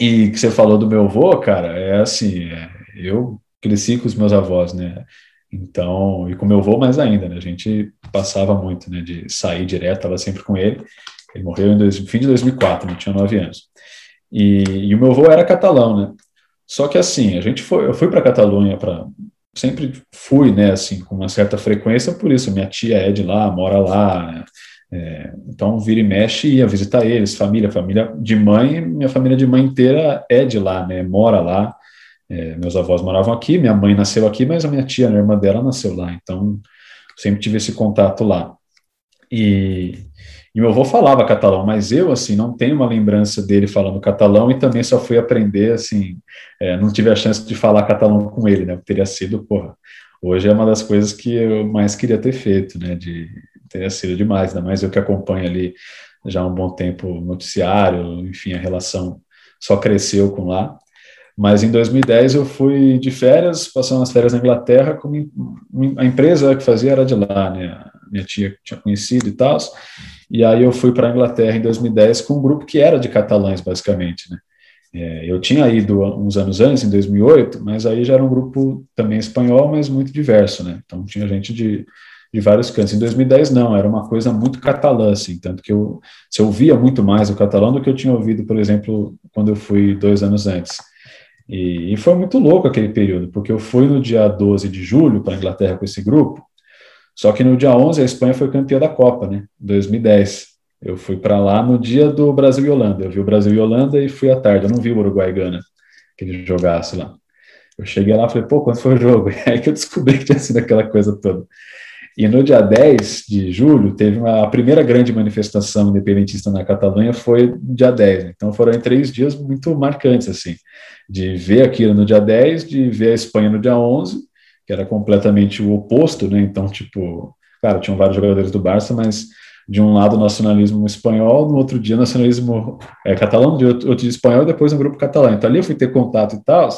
E que você falou do meu avô, cara, é assim, é, eu cresci com os meus avós, né? Então, e com meu avô mais ainda, né? A gente passava muito, né? De sair direto, estava sempre com ele. Ele morreu em dois, fim de 2004, né? tinha nove anos. E, e, o meu avô era catalão, né? Só que assim, a gente foi, eu fui para Catalunha para sempre fui, né, assim, com uma certa frequência por isso. Minha tia é de lá, mora lá, né? é, então vira e mexe ia visitar eles, família, família de mãe, minha família de mãe inteira é de lá, né? Mora lá. É, meus avós moravam aqui, minha mãe nasceu aqui, mas a minha tia, a irmã dela, nasceu lá. Então sempre tive esse contato lá. E e meu avô falava catalão, mas eu, assim, não tenho uma lembrança dele falando catalão e também só fui aprender, assim, é, não tive a chance de falar catalão com ele, né? Teria sido, porra, hoje é uma das coisas que eu mais queria ter feito, né? De, teria sido demais, ainda mais eu que acompanho ali já há um bom tempo o noticiário, enfim, a relação só cresceu com lá. Mas em 2010 eu fui de férias, passando as férias na Inglaterra, com a empresa que fazia era de lá, né? Minha tia tinha conhecido e tal. E aí eu fui para a Inglaterra em 2010 com um grupo que era de catalães, basicamente, né? É, eu tinha ido uns anos antes, em 2008, mas aí já era um grupo também espanhol, mas muito diverso, né? Então tinha gente de de vários cantos. Em 2010, não, era uma coisa muito catalã, assim, tanto que eu, se eu ouvia muito mais o catalão do que eu tinha ouvido, por exemplo, quando eu fui dois anos antes. E, e foi muito louco aquele período, porque eu fui no dia 12 de julho para a Inglaterra com esse grupo, só que no dia 11 a Espanha foi campeã da Copa, né, 2010. Eu fui para lá no dia do Brasil e Holanda. Eu vi o Brasil e Holanda e fui à tarde. Eu não vi o Uruguai e Gana, que ele jogasse lá. Eu cheguei lá e falei, pô, quando foi o jogo? E aí que eu descobri que tinha sido aquela coisa toda. E no dia 10 de julho, teve uma, a primeira grande manifestação independentista na Catalunha foi no dia 10. Então foram três dias muito marcantes, assim, de ver aquilo no dia 10, de ver a Espanha no dia 11, que era completamente o oposto, né? Então, tipo, claro, tinham vários jogadores do Barça, mas de um lado nacionalismo espanhol, no outro dia nacionalismo é, catalão, de outro, outro dia espanhol e depois um grupo catalão. Então ali eu fui ter contato e tal,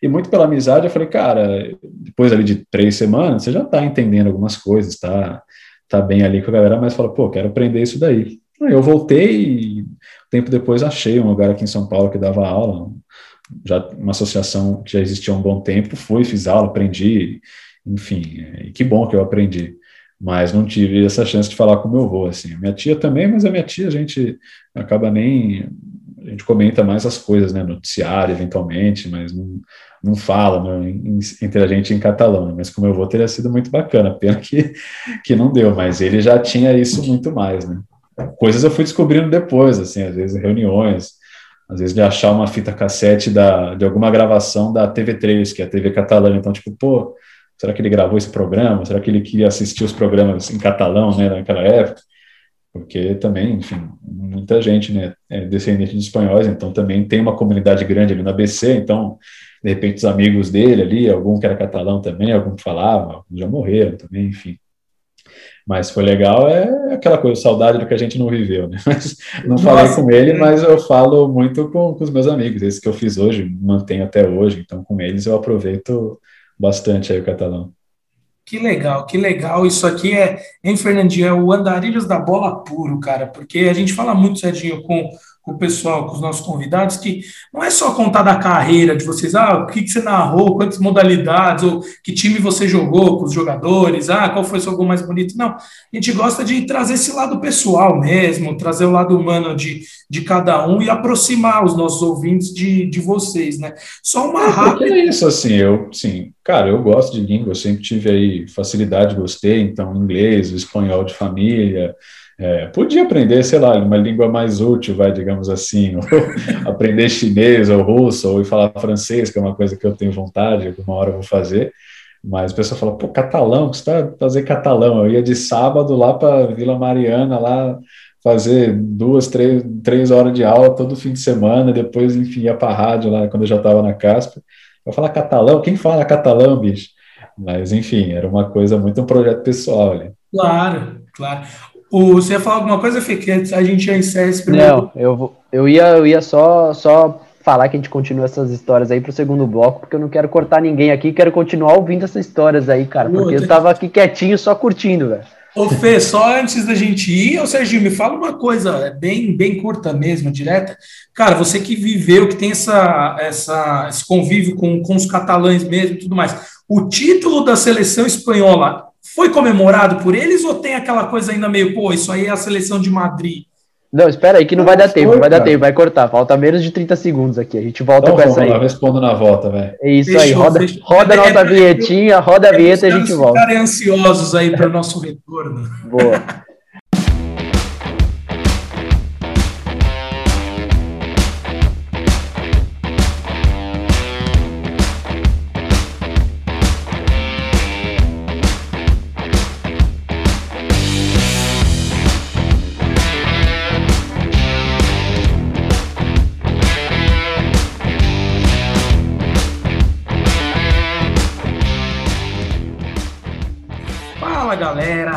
e muito pela amizade, eu falei, cara, depois ali de três semanas, você já está entendendo algumas coisas, tá, tá bem ali com a galera, mas fala, pô, quero aprender isso daí. Aí eu voltei e tempo depois achei um lugar aqui em São Paulo que dava aula, já uma associação que já existia há um bom tempo, fui, fiz aula, aprendi, enfim, e que bom que eu aprendi. Mas não tive essa chance de falar com meu avô, assim. Minha tia também, mas a minha tia a gente acaba nem a gente comenta mais as coisas, né, noticiário, eventualmente, mas não, não fala né, entre a gente em catalão, mas como eu vou, teria sido muito bacana, pena que, que não deu, mas ele já tinha isso muito mais, né. Coisas eu fui descobrindo depois, assim, às vezes reuniões, às vezes de achar uma fita cassete da, de alguma gravação da TV3, que é a TV catalã, então, tipo, pô, será que ele gravou esse programa? Será que ele queria assistir os programas em catalão, né, naquela época? porque também, enfim, muita gente né, é descendente de espanhóis, então também tem uma comunidade grande ali na BC, então, de repente, os amigos dele ali, algum que era catalão também, algum que falava, já morreram também, enfim. Mas foi legal, é aquela coisa, saudade do que a gente não viveu, né? Mas não Nossa, falei com ele, mas eu falo muito com, com os meus amigos, esse que eu fiz hoje, mantenho até hoje, então com eles eu aproveito bastante aí o catalão. Que legal, que legal. Isso aqui é, em Fernandinho, é o andarilhos da bola puro, cara, porque a gente fala muito, Serginho, com o pessoal, com os nossos convidados, que não é só contar da carreira de vocês, ah, o que, que você narrou, quantas modalidades, ou que time você jogou com os jogadores, ah, qual foi o seu gol mais bonito. Não, a gente gosta de trazer esse lado pessoal mesmo, trazer o lado humano de, de cada um e aproximar os nossos ouvintes de, de vocês, né? Só uma é, rápida. É isso, assim, eu, sim, cara, eu gosto de língua, eu sempre tive aí facilidade, gostei, então, inglês, espanhol de família, é, podia aprender, sei lá, uma língua mais útil, vai, digamos assim, aprender chinês ou russo, ou falar francês, que é uma coisa que eu tenho vontade, alguma hora eu vou fazer. Mas o pessoal fala, pô, catalão, você está fazer catalão? Eu ia de sábado lá para Vila Mariana, lá fazer duas, três, três horas de aula todo fim de semana, depois, enfim, ia para rádio lá quando eu já estava na Caspa. Eu falar catalão? Quem fala catalão, bicho? Mas, enfim, era uma coisa muito um projeto pessoal ali. Claro, claro. O, você ia falar alguma coisa, Fê, que a gente já encerra esse primeiro? Não, eu, eu, ia, eu ia só, só falar que a gente continua essas histórias aí pro segundo bloco, porque eu não quero cortar ninguém aqui, quero continuar ouvindo essas histórias aí, cara, porque eu tava aqui quietinho, só curtindo, velho. Ô Fê, só antes da gente ir, ô Serginho, me fala uma coisa é bem, bem curta mesmo, direta. Cara, você que viveu, que tem essa, essa, esse convívio com, com os catalães mesmo e tudo mais, o título da seleção espanhola foi comemorado por eles ou tem aquela coisa ainda meio, pô, isso aí é a seleção de Madrid? Não, espera aí que não, não vai dar tempo, não vai dar tempo, vai cortar. Falta menos de 30 segundos aqui. A gente volta então, com essa aí. Eu respondo na volta, velho. É isso fechou, aí, roda, roda a nossa vinhetinha, roda a vinheta e a gente volta. Ficarem ansiosos aí para o nosso retorno. Boa.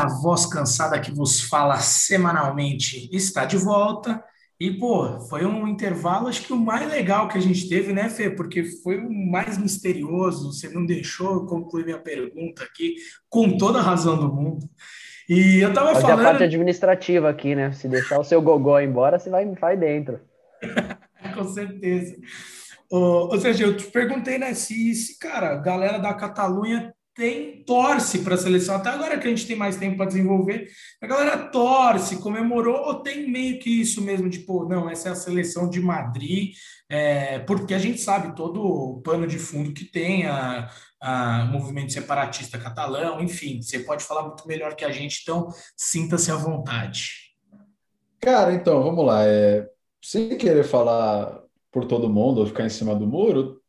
a voz cansada que vos fala semanalmente está de volta. E, pô, foi um intervalo, acho que o mais legal que a gente teve, né, Fê? Porque foi o mais misterioso. Você não deixou eu concluir minha pergunta aqui, com toda a razão do mundo. E eu tava Pode falando. a parte administrativa aqui, né? Se deixar o seu gogó embora, você vai, vai dentro. com certeza. Ou, ou seja, eu te perguntei, né, se, se, cara, a galera da Catalunha tem torce para a seleção. Até agora que a gente tem mais tempo para desenvolver, a galera torce, comemorou, ou tem meio que isso mesmo, de pô, não, essa é a seleção de Madrid, é, porque a gente sabe todo o pano de fundo que tem a, a movimento separatista catalão, enfim, você pode falar muito melhor que a gente, então sinta-se à vontade. Cara, então, vamos lá. É, sem querer falar por todo mundo ou ficar em cima do muro,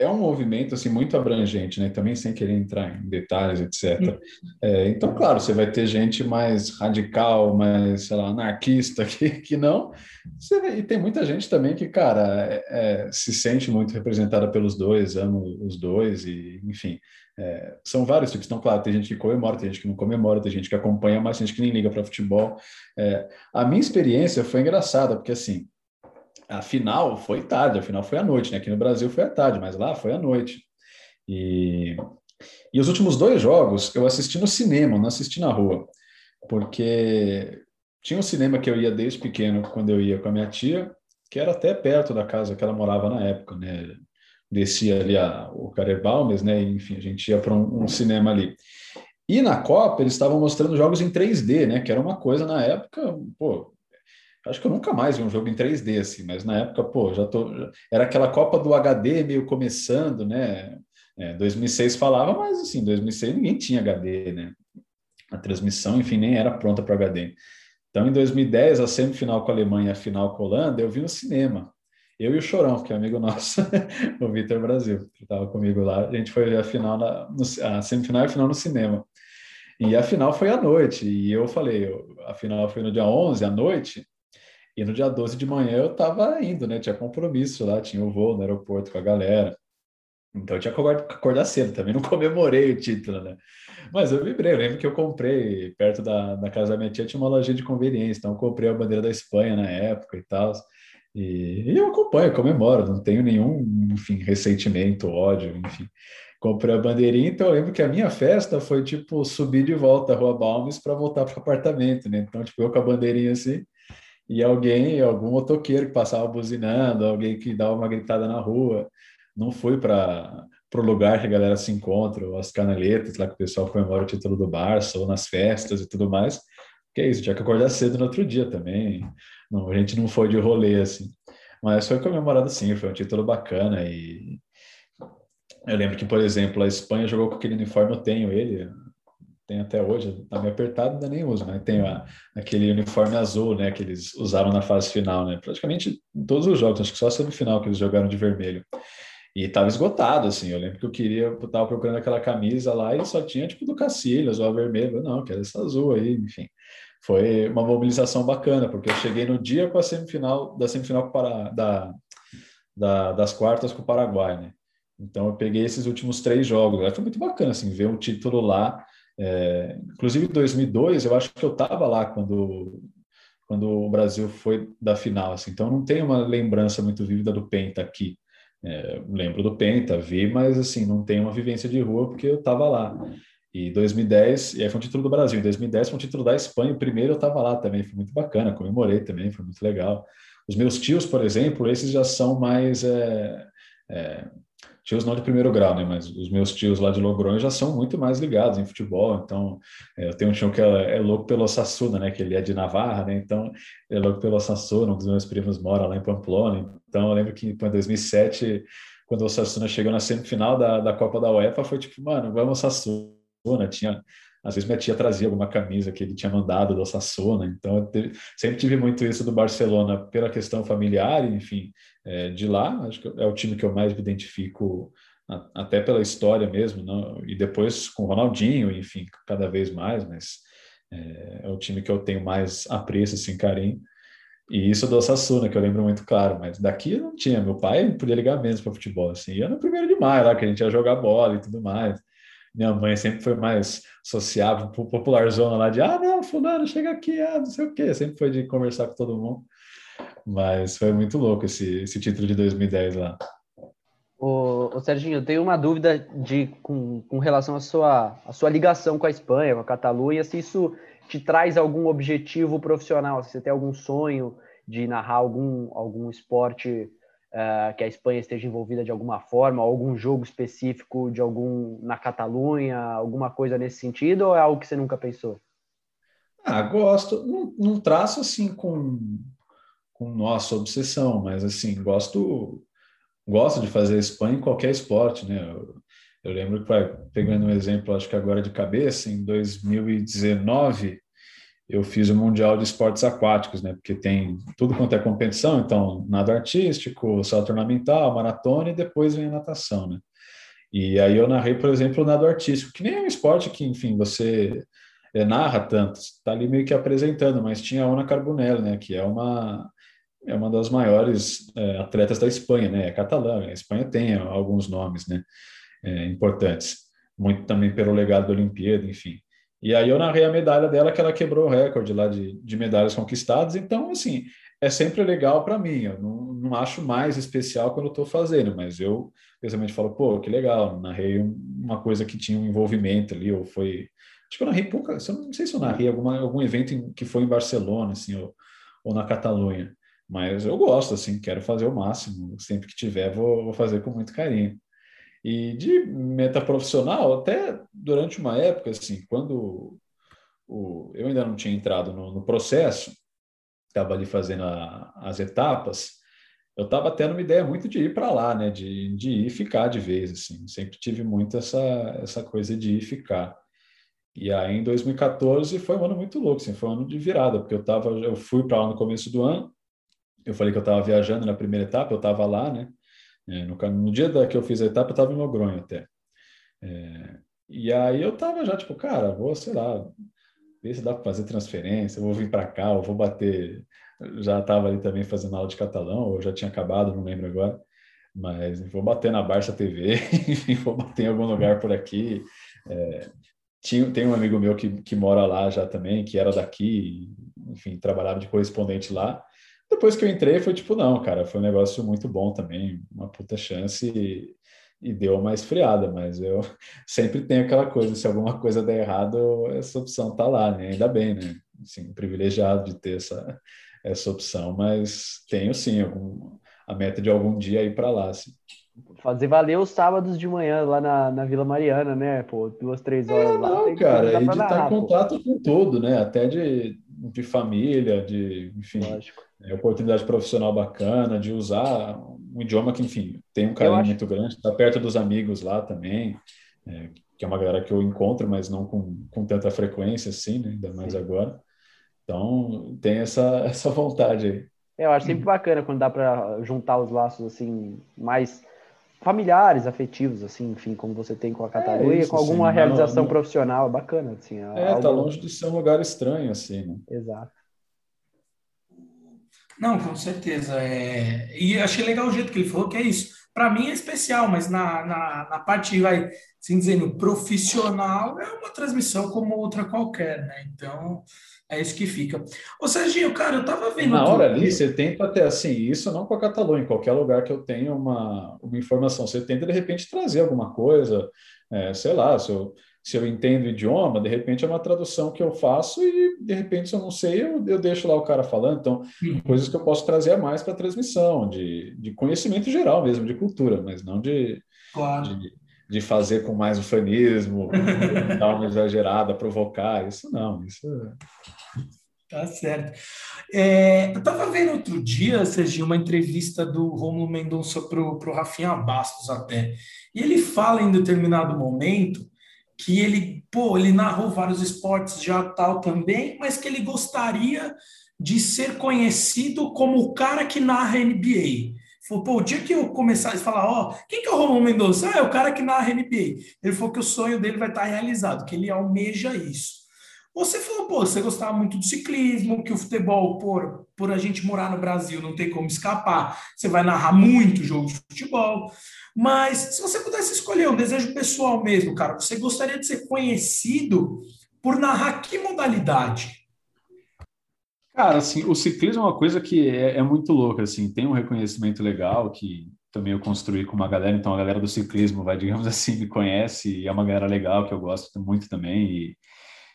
é um movimento assim muito abrangente, né? Também sem querer entrar em detalhes, etc. É, então, claro, você vai ter gente mais radical, mais, sei lá, anarquista que, que não. Você, e tem muita gente também que, cara, é, é, se sente muito representada pelos dois, ama os dois, e enfim. É, são vários tipos. Então, claro, tem gente que comemora, tem gente que não comemora, tem gente que acompanha, mas tem gente que nem liga para futebol. É, a minha experiência foi engraçada, porque assim a final foi tarde, a final foi à noite, né? Aqui no Brasil foi à tarde, mas lá foi à noite. E, e os últimos dois jogos eu assisti no cinema, não assisti na rua, porque tinha um cinema que eu ia desde pequeno, quando eu ia com a minha tia, que era até perto da casa que ela morava na época, né? Descia ali a, o Carebalmes, né? Enfim, a gente ia para um, um cinema ali. E na Copa eles estavam mostrando jogos em 3D, né? Que era uma coisa na época, pô, Acho que eu nunca mais vi um jogo em 3D assim, mas na época, pô, já tô. Era aquela Copa do HD meio começando, né? É, 2006 falava, mas assim, 2006 ninguém tinha HD, né? A transmissão, enfim, nem era pronta para HD. Então, em 2010, a semifinal com a Alemanha e a final com a Holanda, eu vi no cinema. Eu e o Chorão, que é amigo nosso, o Vitor Brasil, que estava comigo lá. A gente foi ver a final, na, no, a semifinal e a final no cinema. E a final foi à noite. E eu falei, a final foi no dia 11 à noite. E no dia 12 de manhã eu estava indo, né? Tinha compromisso lá, tinha o voo no aeroporto com a galera. Então eu tinha que acordar cedo, também não comemorei o título, né? Mas eu vibrei, eu lembro que eu comprei, perto da, da casa da minha tia, tinha uma loja de conveniência, então eu comprei a bandeira da Espanha na época e tal. E, e eu acompanho, comemoro, não tenho nenhum, enfim, ressentimento, ódio, enfim. Comprei a bandeirinha, então eu lembro que a minha festa foi tipo subir de volta a Rua Balmes para voltar para o apartamento, né? Então, tipo, eu com a bandeirinha assim, e alguém, algum motoqueiro que passava buzinando, alguém que dava uma gritada na rua, não foi para o lugar que a galera se encontra, as canaletas lá que o pessoal comemora o título do Barça, ou nas festas e tudo mais, que é isso, tinha que acordar cedo no outro dia também, não, a gente não foi de rolê assim, mas foi comemorado sim, foi um título bacana e eu lembro que, por exemplo, a Espanha jogou com aquele uniforme, eu tenho ele, tem até hoje, tá meio apertado, ainda nem uso, né? Tem a, aquele uniforme azul, né, que eles usaram na fase final, né? Praticamente em todos os jogos, acho que só a semifinal que eles jogaram de vermelho. E tava esgotado, assim, eu lembro que eu queria, eu tava procurando aquela camisa lá e só tinha, tipo, do Cacilhas ou a vermelha, não, quero essa azul aí, enfim. Foi uma mobilização bacana, porque eu cheguei no dia com a semifinal, da semifinal para, da, da, das quartas com o Paraguai, né? Então eu peguei esses últimos três jogos, foi muito bacana, assim, ver um título lá, é, inclusive, em 2002, eu acho que eu estava lá quando, quando o Brasil foi da final, assim, então não tenho uma lembrança muito vívida do Penta aqui. É, lembro do Penta, vi, mas assim, não tenho uma vivência de rua porque eu estava lá. E 2010, e aí foi um título do Brasil. Em 2010 foi um título da Espanha. O primeiro eu estava lá também, foi muito bacana, comemorei também, foi muito legal. Os meus tios, por exemplo, esses já são mais é, é, tios não de primeiro grau, né? Mas os meus tios lá de Logrões já são muito mais ligados em futebol. Então, é, eu tenho um tio que é, é louco pelo Sassuna, né? Que ele é de Navarra, né? Então, é louco pelo Sassuna. Um dos meus primos mora lá em Pamplona. Então, eu lembro que em 2007, quando o Sassuna chegou na semifinal da, da Copa da UEFA, foi tipo, mano, vamos Sassuna. Tinha às vezes minha tia trazia alguma camisa que ele tinha mandado do Sassona, então eu sempre tive muito isso do Barcelona pela questão familiar, enfim, é, de lá, acho que é o time que eu mais me identifico, até pela história mesmo, não? e depois com o Ronaldinho, enfim, cada vez mais, mas é, é o time que eu tenho mais apreço, assim, carinho. E isso do Sassuna, que eu lembro muito claro, mas daqui eu não tinha. Meu pai podia ligar menos para futebol, assim. Ia no primeiro de maio lá, que a gente ia jogar bola e tudo mais. Minha mãe sempre foi mais sociável, popularzona lá de, ah, não, fulano, chega aqui, ah, não sei o quê. Sempre foi de conversar com todo mundo. Mas foi muito louco esse, esse título de 2010 lá. Ô Serginho, eu tenho uma dúvida de, com, com relação à sua, à sua ligação com a Espanha, com a Catalunha, se isso te traz algum objetivo profissional, se você tem algum sonho de narrar algum, algum esporte uh, que a Espanha esteja envolvida de alguma forma, algum jogo específico de algum na Catalunha, alguma coisa nesse sentido, ou é algo que você nunca pensou? Ah, gosto. Não, não traço assim com, com nossa obsessão, mas assim, gosto gosto de fazer Espanha em qualquer esporte, né? Eu, eu lembro que, pegando um exemplo, acho que agora de cabeça, em 2019, eu fiz o Mundial de Esportes Aquáticos, né? Porque tem tudo quanto é competição, então nado artístico, salto ornamental, maratona e depois vem a natação, né? E aí eu narrei, por exemplo, o nado artístico, que nem é um esporte que, enfim, você é, narra tanto, está ali meio que apresentando, mas tinha a Ona Carbonell, né? Que é uma é uma das maiores é, atletas da Espanha, né? É catalã, a Espanha tem alguns nomes, né? É, importantes, muito também pelo legado da Olimpíada, enfim. E aí eu narrei a medalha dela, que ela quebrou o recorde lá de, de medalhas conquistadas. Então, assim, é sempre legal para mim. Eu não, não acho mais especial quando eu estou fazendo, mas eu pessoalmente falo, pô, que legal, narrei uma coisa que tinha um envolvimento ali, ou foi. Acho que eu narrei pouca, eu não sei se eu narrei alguma, algum evento em, que foi em Barcelona, assim, ou, ou na Catalunha. Mas eu gosto, assim, quero fazer o máximo. Sempre que tiver, vou, vou fazer com muito carinho. E de meta profissional, até durante uma época, assim, quando o, eu ainda não tinha entrado no, no processo, estava ali fazendo a, as etapas, eu estava tendo uma ideia muito de ir para lá, né? De, de ir ficar de vez, assim. Sempre tive muito essa, essa coisa de ir ficar. E aí, em 2014, foi um ano muito louco, assim, foi um ano de virada, porque eu, tava, eu fui para lá no começo do ano, eu falei que eu estava viajando na primeira etapa, eu estava lá, né? É, no, no, dia da que eu fiz a etapa, eu estava em Logronho até. É, e aí eu estava já, tipo, cara, vou, sei lá, ver se dá para fazer transferência, vou vir para cá, eu vou bater. Já estava ali também fazendo aula de catalão, ou já tinha acabado, não lembro agora. Mas vou bater na Barça TV, enfim, vou bater em algum lugar por aqui. É, tinha, tem um amigo meu que, que mora lá já também, que era daqui, enfim, trabalhava de correspondente lá. Depois que eu entrei, foi tipo, não, cara, foi um negócio muito bom também, uma puta chance e, e deu uma esfriada, mas eu sempre tenho aquela coisa, se alguma coisa der errado, essa opção tá lá, né? Ainda bem, né? Assim, privilegiado de ter essa, essa opção, mas tenho sim algum, a meta de algum dia ir para lá, assim. Fazer valer os sábados de manhã lá na, na Vila Mariana, né? Pô, duas, três é, horas é, lá. Não, cara, e de estar em contato com tudo, né? Até de, de família, de, enfim. Lógico é, oportunidade profissional bacana, de usar um idioma que, enfim, tem um carinho muito grande, está perto dos amigos lá também, é, que é uma galera que eu encontro, mas não com, com tanta frequência assim, né, ainda mais Sim. agora. Então, tem essa, essa vontade aí. É, eu acho sempre bacana quando dá para juntar os laços assim mais familiares, afetivos, assim, enfim, como você tem com a Catalunha, é isso, com alguma assim, realização não, não... profissional, é bacana, assim. É, é algo... tá longe de ser um lugar estranho, assim, né? Exato. Não, com certeza. É... E achei legal o jeito que ele falou, que é isso. Para mim é especial, mas na, na, na parte, vai, assim dizendo, profissional, é uma transmissão como outra qualquer, né? Então, é isso que fica. Ô, Serginho, cara, eu tava vendo. Na hora ali, você tenta ter assim, isso não com a Catalunha, em qualquer lugar que eu tenha uma, uma informação, você tenta de repente trazer alguma coisa, é, sei lá, se eu se eu entendo o idioma, de repente é uma tradução que eu faço e de repente se eu não sei, eu, eu deixo lá o cara falando. Então, uhum. coisas que eu posso trazer a mais para a transmissão, de, de conhecimento geral mesmo, de cultura, mas não de, claro. de, de, fazer com mais ufanismo, dar uma exagerada, provocar. Isso não, isso é... Tá certo. É, eu estava vendo outro dia, Serginho, uma entrevista do Romulo Mendonça para o Rafinha Bastos até. E ele fala em determinado momento que ele, pô, ele narrou vários esportes já tal também, mas que ele gostaria de ser conhecido como o cara que narra NBA. Falou, pô, o dia que eu começar a falar, ó, quem que é o Romulo Mendonça? Ah, é o cara que narra NBA. Ele falou que o sonho dele vai estar realizado, que ele almeja isso. Você falou, pô, você gostava muito do ciclismo, que o futebol, por, por a gente morar no Brasil, não tem como escapar. Você vai narrar muito jogo de futebol. Mas se você pudesse escolher um desejo pessoal mesmo, cara, você gostaria de ser conhecido por narrar que modalidade? Cara, assim, o ciclismo é uma coisa que é, é, muito louca, assim, tem um reconhecimento legal que também eu construí com uma galera, então a galera do ciclismo vai, digamos assim, me conhece e é uma galera legal que eu gosto muito também e,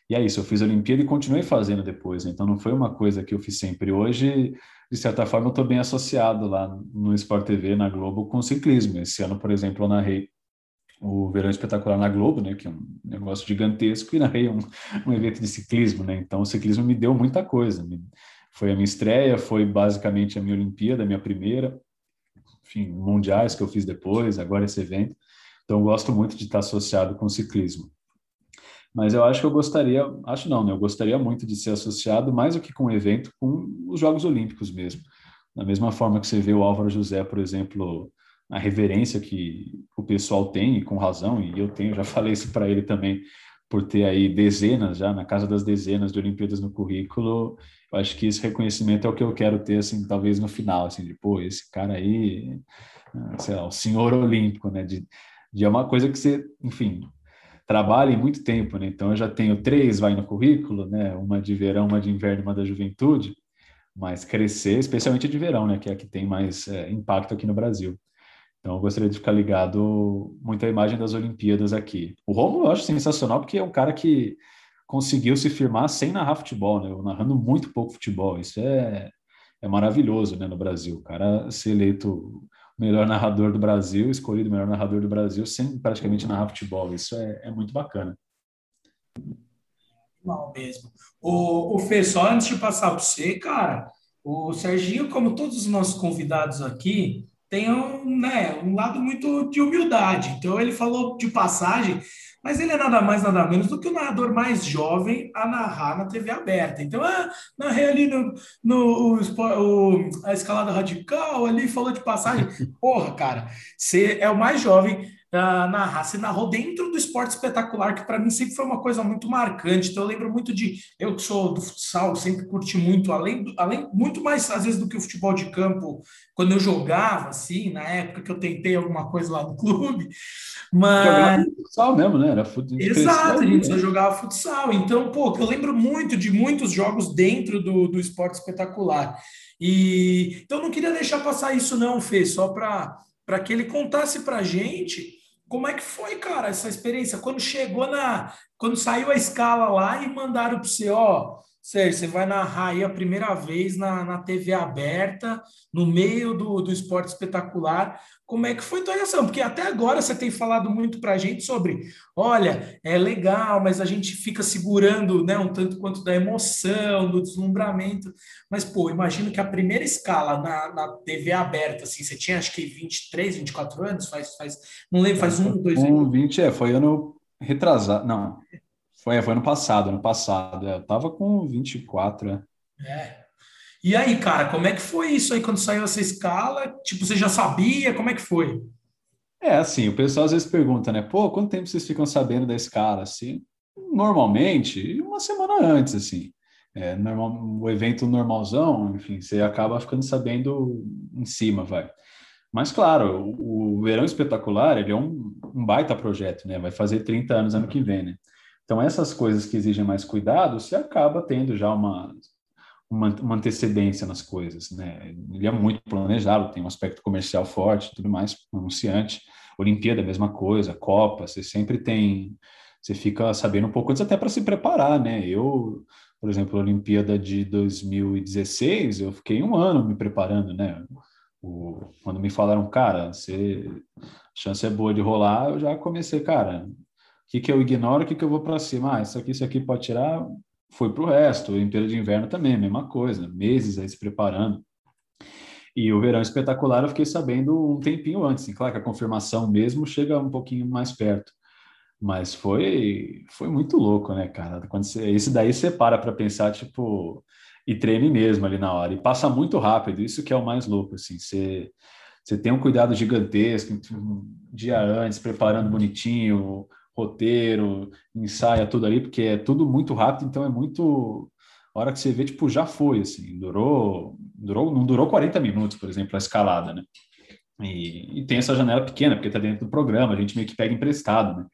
e é isso, eu fiz a Olimpíada e continuei fazendo depois, né? então não foi uma coisa que eu fiz sempre. Hoje, de certa forma, eu estou bem associado lá no Sport TV, na Globo, com ciclismo. Esse ano, por exemplo, eu narrei o Verão Espetacular na Globo, né, que é um negócio gigantesco, e narrei um, um evento de ciclismo, né, então o ciclismo me deu muita coisa, me, foi a minha estreia, foi basicamente a minha Olimpíada, a minha primeira, enfim, mundiais que eu fiz depois, agora esse evento, então gosto muito de estar associado com o ciclismo. Mas eu acho que eu gostaria, acho não, né, eu gostaria muito de ser associado mais do que com o evento, com os Jogos Olímpicos mesmo. Da mesma forma que você vê o Álvaro José, por exemplo, a reverência que o pessoal tem, e com razão, e eu tenho, já falei isso para ele também, por ter aí dezenas, já na casa das dezenas de Olimpíadas no currículo, eu acho que esse reconhecimento é o que eu quero ter, assim, talvez no final, assim, de, pô, esse cara aí, sei lá, o senhor olímpico, né, de, de é uma coisa que você, enfim, trabalha em muito tempo, né, então eu já tenho três, vai no currículo, né, uma de verão, uma de inverno, uma da juventude, mas crescer, especialmente de verão, né, que é a que tem mais é, impacto aqui no Brasil. Então, eu gostaria de ficar ligado muito à imagem das Olimpíadas aqui. O Romulo eu acho sensacional porque é um cara que conseguiu se firmar sem narrar futebol, né? narrando muito pouco futebol. Isso é, é maravilhoso né, no Brasil. O cara ser eleito melhor narrador do Brasil, escolhido melhor narrador do Brasil, sem praticamente narrar futebol. Isso é, é muito bacana. Mal mesmo. O, o Fê, só antes de passar para você, cara, o Serginho, como todos os nossos convidados aqui, tem um, né, um lado muito de humildade. Então ele falou de passagem, mas ele é nada mais, nada menos do que o narrador mais jovem a narrar na TV aberta. Então, ah, narrei ali no, no o, a escalada radical, ali falou de passagem. Porra, cara, você é o mais jovem uh, narrar. Você narrou dentro do esporte espetacular, que para mim sempre foi uma coisa muito marcante. Então eu lembro muito de. Eu que sou do futsal, sempre curti muito, além, além muito mais às vezes do que o futebol de campo, quando eu jogava, assim, na época que eu tentei alguma coisa lá no clube. Mas. futsal mesmo, né? Era futsal. Exato, a gente só jogava futsal. Então, pô, eu lembro muito de muitos jogos dentro do, do esporte espetacular. E então não queria deixar passar isso, não, Fê, só para para que ele contasse para a gente como é que foi, cara, essa experiência? Quando chegou na. Quando saiu a escala lá e mandaram para você, ó, Sérgio, você vai narrar aí a primeira vez na, na TV aberta, no meio do, do esporte espetacular. Como é que foi a tua reação? Porque até agora você tem falado muito para a gente sobre, olha, é legal, mas a gente fica segurando né, um tanto quanto da emoção, do deslumbramento. Mas, pô, imagino que a primeira escala na, na TV aberta, assim, você tinha acho que 23, 24 anos, faz, faz não lembro, faz um, dois anos. Um, 20, é, foi ano retrasado, não, foi, foi ano passado, ano passado, é, eu tava com 24, é. É, e aí, cara, como é que foi isso aí quando saiu essa escala? Tipo, você já sabia? Como é que foi? É, assim, o pessoal às vezes pergunta, né? Pô, quanto tempo vocês ficam sabendo da escala? Assim, normalmente, uma semana antes, assim. É, normal, o evento normalzão, enfim, você acaba ficando sabendo em cima, vai. Mas, claro, o, o Verão Espetacular, ele é um, um baita projeto, né? Vai fazer 30 anos ano que vem, né? Então, essas coisas que exigem mais cuidado, você acaba tendo já uma uma, uma, antecedência nas coisas, né? Ele é muito planejado, tem um aspecto comercial forte, tudo mais, anunciante. Olimpíada, mesma coisa, Copa, você sempre tem, você fica sabendo um pouco antes até para se preparar, né? Eu, por exemplo, a Olimpíada de 2016, eu fiquei um ano me preparando, né? O, quando me falaram, cara, você, a chance é boa de rolar, eu já comecei, cara, que, que eu ignoro, o que, que eu vou para cima? Ah, isso aqui, isso aqui pode tirar, foi para o resto. O Olimpíada de Inverno também, mesma coisa, meses aí se preparando. E o verão espetacular eu fiquei sabendo um tempinho antes. Claro que a confirmação mesmo chega um pouquinho mais perto. Mas foi foi muito louco, né, cara? Quando você, esse daí você para para pensar, tipo, e treine mesmo ali na hora. E passa muito rápido, isso que é o mais louco, assim. Você, você tem um cuidado gigantesco, um dia antes, preparando bonitinho, roteiro, ensaia tudo ali, porque é tudo muito rápido, então é muito. A hora que você vê, tipo, já foi, assim, durou, durou, não durou 40 minutos, por exemplo, a escalada, né? E, e tem essa janela pequena, porque tá dentro do programa, a gente meio que pega emprestado, né?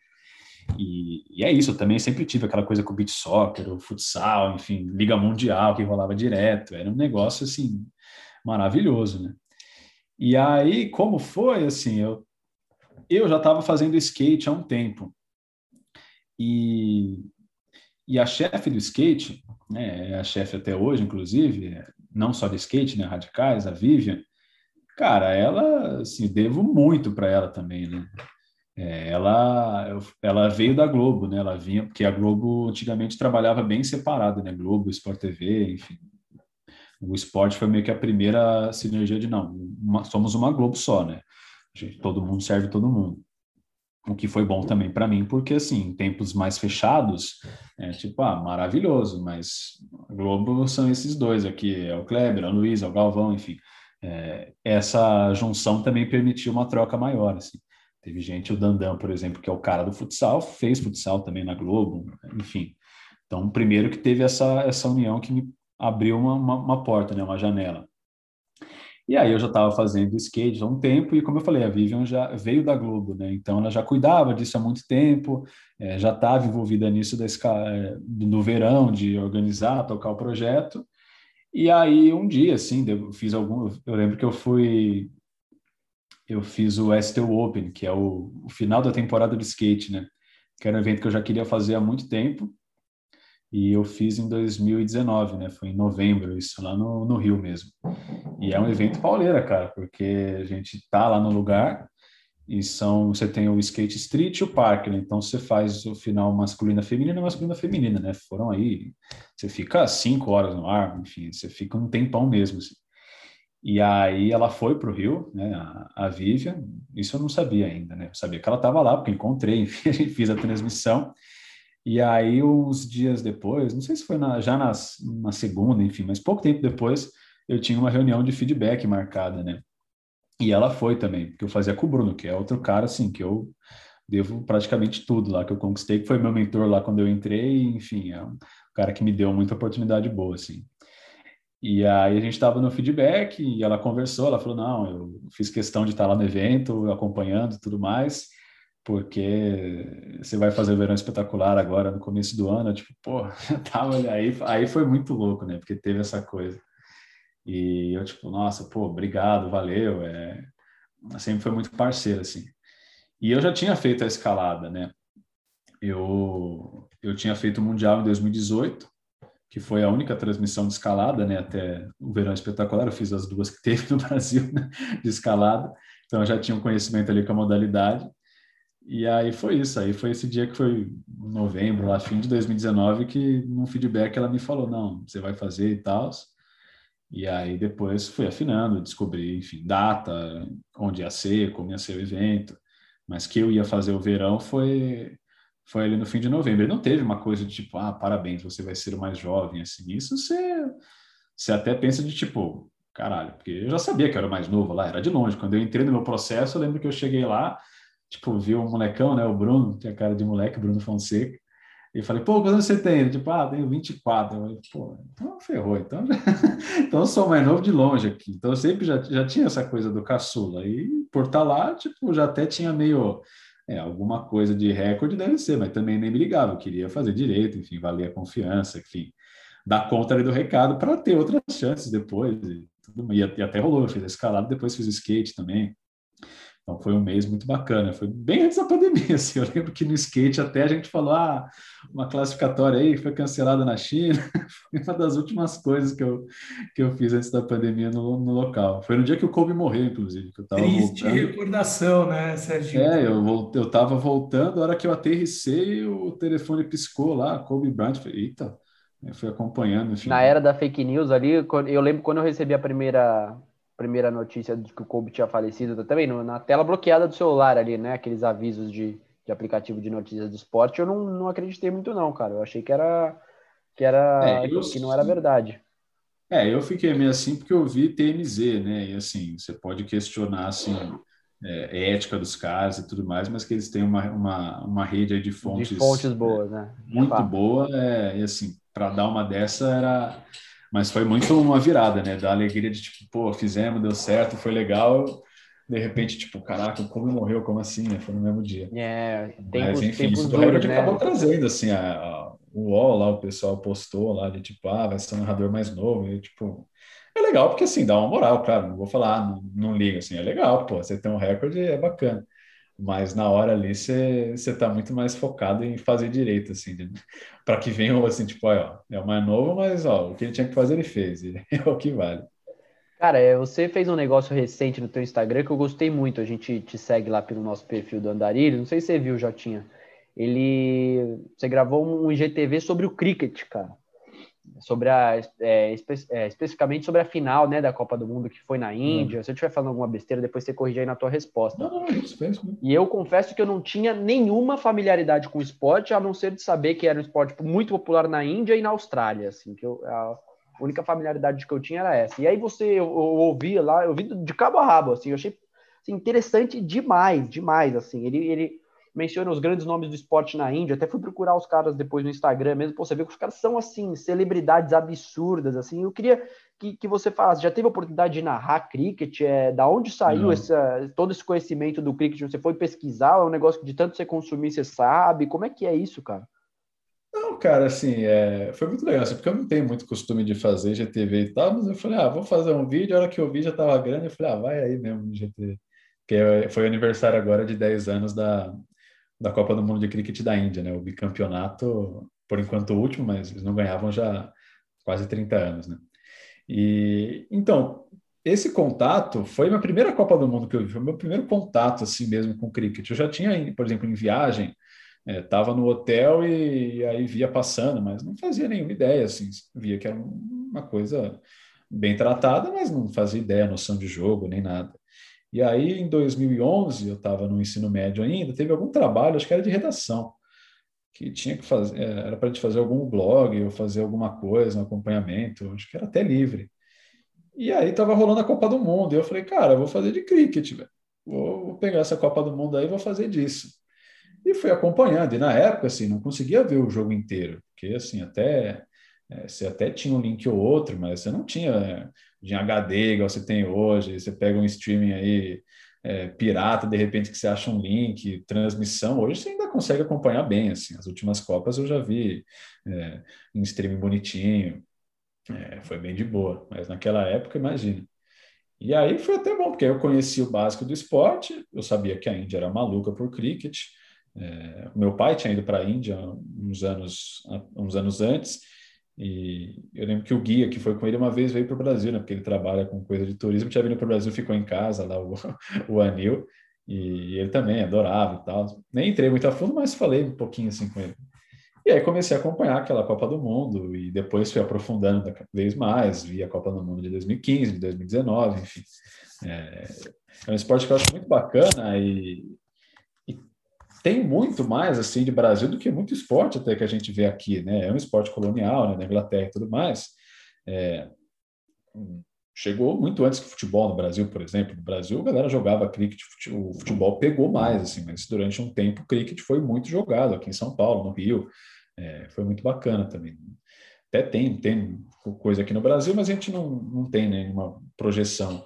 E, e, é isso, eu também sempre tive aquela coisa com o beat soccer, o futsal, enfim, liga mundial que rolava direto, era um negócio, assim, maravilhoso, né? E aí, como foi, assim, eu, eu já estava fazendo skate há um tempo, e, e a chefe do skate, né, é a chefe até hoje, inclusive, não só do skate, né, Radicais, a Vivian, cara, ela, assim, devo muito para ela também, né? É, ela, ela veio da Globo, né? Ela vinha, porque a Globo antigamente trabalhava bem separado, né? Globo, Sport TV, enfim. O esporte foi meio que a primeira sinergia de não, uma, somos uma Globo só, né? Gente, todo mundo serve todo mundo. O que foi bom também para mim, porque assim, em tempos mais fechados, é tipo, ah, maravilhoso, mas Globo são esses dois aqui, é o Kleber, é o Luiz, é o Galvão, enfim. É, essa junção também permitiu uma troca maior, assim. Teve gente, o Dandan, por exemplo, que é o cara do futsal, fez futsal também na Globo, enfim. Então, primeiro que teve essa, essa união que me abriu uma, uma, uma porta, né, uma janela. E aí eu já estava fazendo skate há um tempo, e como eu falei, a Vivian já veio da Globo, né? Então ela já cuidava disso há muito tempo, é, já estava envolvida nisso da é, no verão, de organizar, tocar o projeto. E aí um dia, assim, eu fiz algum. Eu lembro que eu fui eu fiz o Estel Open, que é o, o, final da temporada de skate, né? Que era um evento que eu já queria fazer há muito tempo. E eu fiz em 2019, né? Foi em novembro, isso lá no, no Rio mesmo. E é um evento pauleira, cara, porque a gente tá lá no lugar e são você tem o skate street e o parque, né? Então você faz o final masculina feminina masculina feminina, né? Foram aí, você fica cinco horas no ar, enfim, você fica um tempão mesmo. Assim. E aí ela foi para o Rio, né, a, a Vivian, isso eu não sabia ainda, né? Eu sabia que ela estava lá, porque encontrei, enfim, fiz a transmissão. E aí, uns dias depois, não sei se foi na, já nas, na segunda, enfim, mas pouco tempo depois, eu tinha uma reunião de feedback marcada, né? E ela foi também, porque eu fazia com o Bruno, que é outro cara, assim, que eu devo praticamente tudo lá que eu conquistei, que foi meu mentor lá quando eu entrei, enfim, é um cara que me deu muita oportunidade boa, assim. E aí a gente estava no feedback e ela conversou, ela falou, não, eu fiz questão de estar lá no evento, acompanhando tudo mais, porque você vai fazer o verão espetacular agora no começo do ano, tipo, pô, tava aí, aí foi muito louco, né? Porque teve essa coisa. E eu tipo, nossa, pô, obrigado, valeu, é, sempre foi muito parceiro assim. E eu já tinha feito a escalada, né? Eu eu tinha feito o mundial em 2018 que foi a única transmissão de escalada, né, até o Verão Espetacular, eu fiz as duas que teve no Brasil, né, de escalada, então eu já tinha um conhecimento ali com a modalidade, e aí foi isso, aí foi esse dia que foi novembro, lá, fim de 2019, que num feedback ela me falou, não, você vai fazer e tal, e aí depois fui afinando, descobri, enfim, data, onde ia ser, como ia ser o evento, mas que eu ia fazer o verão foi foi ali no fim de novembro. Não teve uma coisa de tipo, ah, parabéns, você vai ser o mais jovem, assim. Isso você, você até pensa de tipo, caralho, porque eu já sabia que eu era mais novo lá, era de longe. Quando eu entrei no meu processo, eu lembro que eu cheguei lá, tipo, vi um molecão, né, o Bruno, tinha cara de moleque, Bruno Fonseca, e falei, pô, quantos você tem? Ele, tipo, ah, tenho 24. Eu falei, pô, então ferrou, então, então eu sou mais novo de longe aqui. Então eu sempre já, já tinha essa coisa do caçula. E por estar tá lá, tipo, já até tinha meio é, alguma coisa de recorde deve ser, mas também nem me ligava, eu queria fazer direito, enfim, valer a confiança, enfim, dar conta ali do recado para ter outras chances depois. E, tudo, e, até rolou, eu fiz a escalada, depois fiz o skate também. Então foi um mês muito bacana, foi bem antes da pandemia, assim, eu lembro que no skate até a gente falou, ah, uma classificatória aí foi cancelada na China, foi uma das últimas coisas que eu, que eu fiz antes da pandemia no, no local. Foi no dia que o Kobe morreu, inclusive, que eu tava Triste voltando. recordação, né, Serginho? É, eu, eu tava voltando, a hora que eu aterrissei, o telefone piscou lá, Kobe Bryant, falei, eita, eu fui acompanhando. Enfim. Na era da fake news ali, eu lembro quando eu recebi a primeira primeira notícia de que o Kobe tinha falecido, também no, na tela bloqueada do celular ali, né? Aqueles avisos de, de aplicativo de notícias do esporte, eu não, não acreditei muito não, cara. Eu achei que era que era é, eu, que não era verdade. É, eu fiquei meio assim porque eu vi TMZ, né? E assim, você pode questionar assim é, ética dos caras e tudo mais, mas que eles têm uma, uma, uma rede de fontes, de fontes boas, né? Muito boa, é, e assim, para dar uma dessa era mas foi muito uma virada, né? Da alegria de tipo, pô, fizemos, deu certo, foi legal. De repente, tipo, caraca, como morreu, como assim, né? Foi no mesmo dia. É, Mas enfim, isso do recorde né? acabou trazendo, assim, a, a, o UOL lá, o pessoal postou lá de tipo, ah, vai ser um narrador mais novo, e tipo, é legal porque assim, dá uma moral, claro, não vou falar, não, não liga, assim, é legal, pô, você tem um recorde, é bacana. Mas na hora ali você está muito mais focado em fazer direito, assim, né? para que venham assim, tipo, ó, é o mais novo, mas ó, o que ele tinha que fazer ele fez, e é o que vale. Cara, é, você fez um negócio recente no teu Instagram que eu gostei muito. A gente te segue lá pelo nosso perfil do Andarilho. Não sei se você viu, Jotinha. Ele, você gravou um IGTV sobre o cricket, cara sobre a é, espe é, especificamente sobre a final né, da Copa do Mundo que foi na Índia. Hum. Se eu estiver falando alguma besteira, depois você corrige aí na tua resposta. Não, não, isso mesmo. E eu confesso que eu não tinha nenhuma familiaridade com o esporte, a não ser de saber que era um esporte muito popular na Índia e na Austrália, assim, que eu, a única familiaridade que eu tinha era essa. E aí você eu, eu ouvia lá, eu ouvi de cabo a rabo, assim, eu achei assim, interessante demais, demais, assim. Ele, ele menciona os grandes nomes do esporte na Índia, até fui procurar os caras depois no Instagram mesmo, pô, você vê que os caras são, assim, celebridades absurdas, assim, eu queria que, que você falasse, já teve a oportunidade de narrar cricket, é, da onde saiu essa, todo esse conhecimento do cricket, você foi pesquisar, é um negócio que de tanto você consumir, você sabe, como é que é isso, cara? Não, cara, assim, é, foi muito legal, assim, porque eu não tenho muito costume de fazer GTV e tal, mas eu falei, ah, vou fazer um vídeo, a hora que eu vi já tava grande, eu falei, ah, vai aí mesmo no GTV. Porque foi aniversário agora de 10 anos da, da Copa do Mundo de Cricket da Índia, né? O bicampeonato, por enquanto, o último, mas eles não ganhavam já quase 30 anos, né? E então, esse contato foi minha primeira Copa do Mundo que eu vi, foi meu primeiro contato assim mesmo com cricket. Eu já tinha, por exemplo, em viagem, estava é, no hotel e, e, aí via passando, mas não fazia nenhuma ideia, assim, via que era uma coisa bem tratada, mas não fazia ideia, noção de jogo, nem nada. E aí, em 2011, eu estava no ensino médio ainda, teve algum trabalho, acho que era de redação, que tinha que fazer, é, era para a gente fazer algum blog ou fazer alguma coisa, um acompanhamento, acho que era até livre. E aí estava rolando a Copa do Mundo, e eu falei, cara, eu vou fazer de cricket, velho. Vou pegar essa Copa do Mundo aí e vou fazer disso. E fui acompanhando, e na época, assim, não conseguia ver o jogo inteiro, porque, assim, até é, você até tinha um link ou outro, mas você não tinha é, de HD igual você tem hoje. Você pega um streaming aí é, pirata, de repente que você acha um link, transmissão. Hoje você ainda consegue acompanhar bem. Assim, as últimas Copas eu já vi é, em streaming bonitinho. É, foi bem de boa, mas naquela época, imagina. E aí foi até bom, porque eu conheci o básico do esporte, eu sabia que a Índia era maluca por cricket. É, meu pai tinha ido para a Índia uns anos, uns anos antes, e eu lembro que o guia que foi com ele uma vez veio para o Brasil, né? Porque ele trabalha com coisa de turismo, tinha vindo para o Brasil, ficou em casa lá, o, o Anil, e ele também adorava e tal. Nem entrei muito a fundo, mas falei um pouquinho assim com ele. E aí comecei a acompanhar aquela Copa do Mundo, e depois fui aprofundando cada vez mais, vi a Copa do Mundo de 2015, de 2019, enfim. É, é um esporte que eu acho muito bacana e, tem muito mais assim de Brasil do que muito esporte até que a gente vê aqui, né? É um esporte colonial, né, na Inglaterra e tudo mais. É, chegou muito antes que futebol no Brasil, por exemplo. No Brasil, a galera jogava cricket, o futebol pegou mais, assim, mas durante um tempo o cricket foi muito jogado aqui em São Paulo, no Rio. É, foi muito bacana também. Até tem, tem coisa aqui no Brasil, mas a gente não, não tem nenhuma projeção.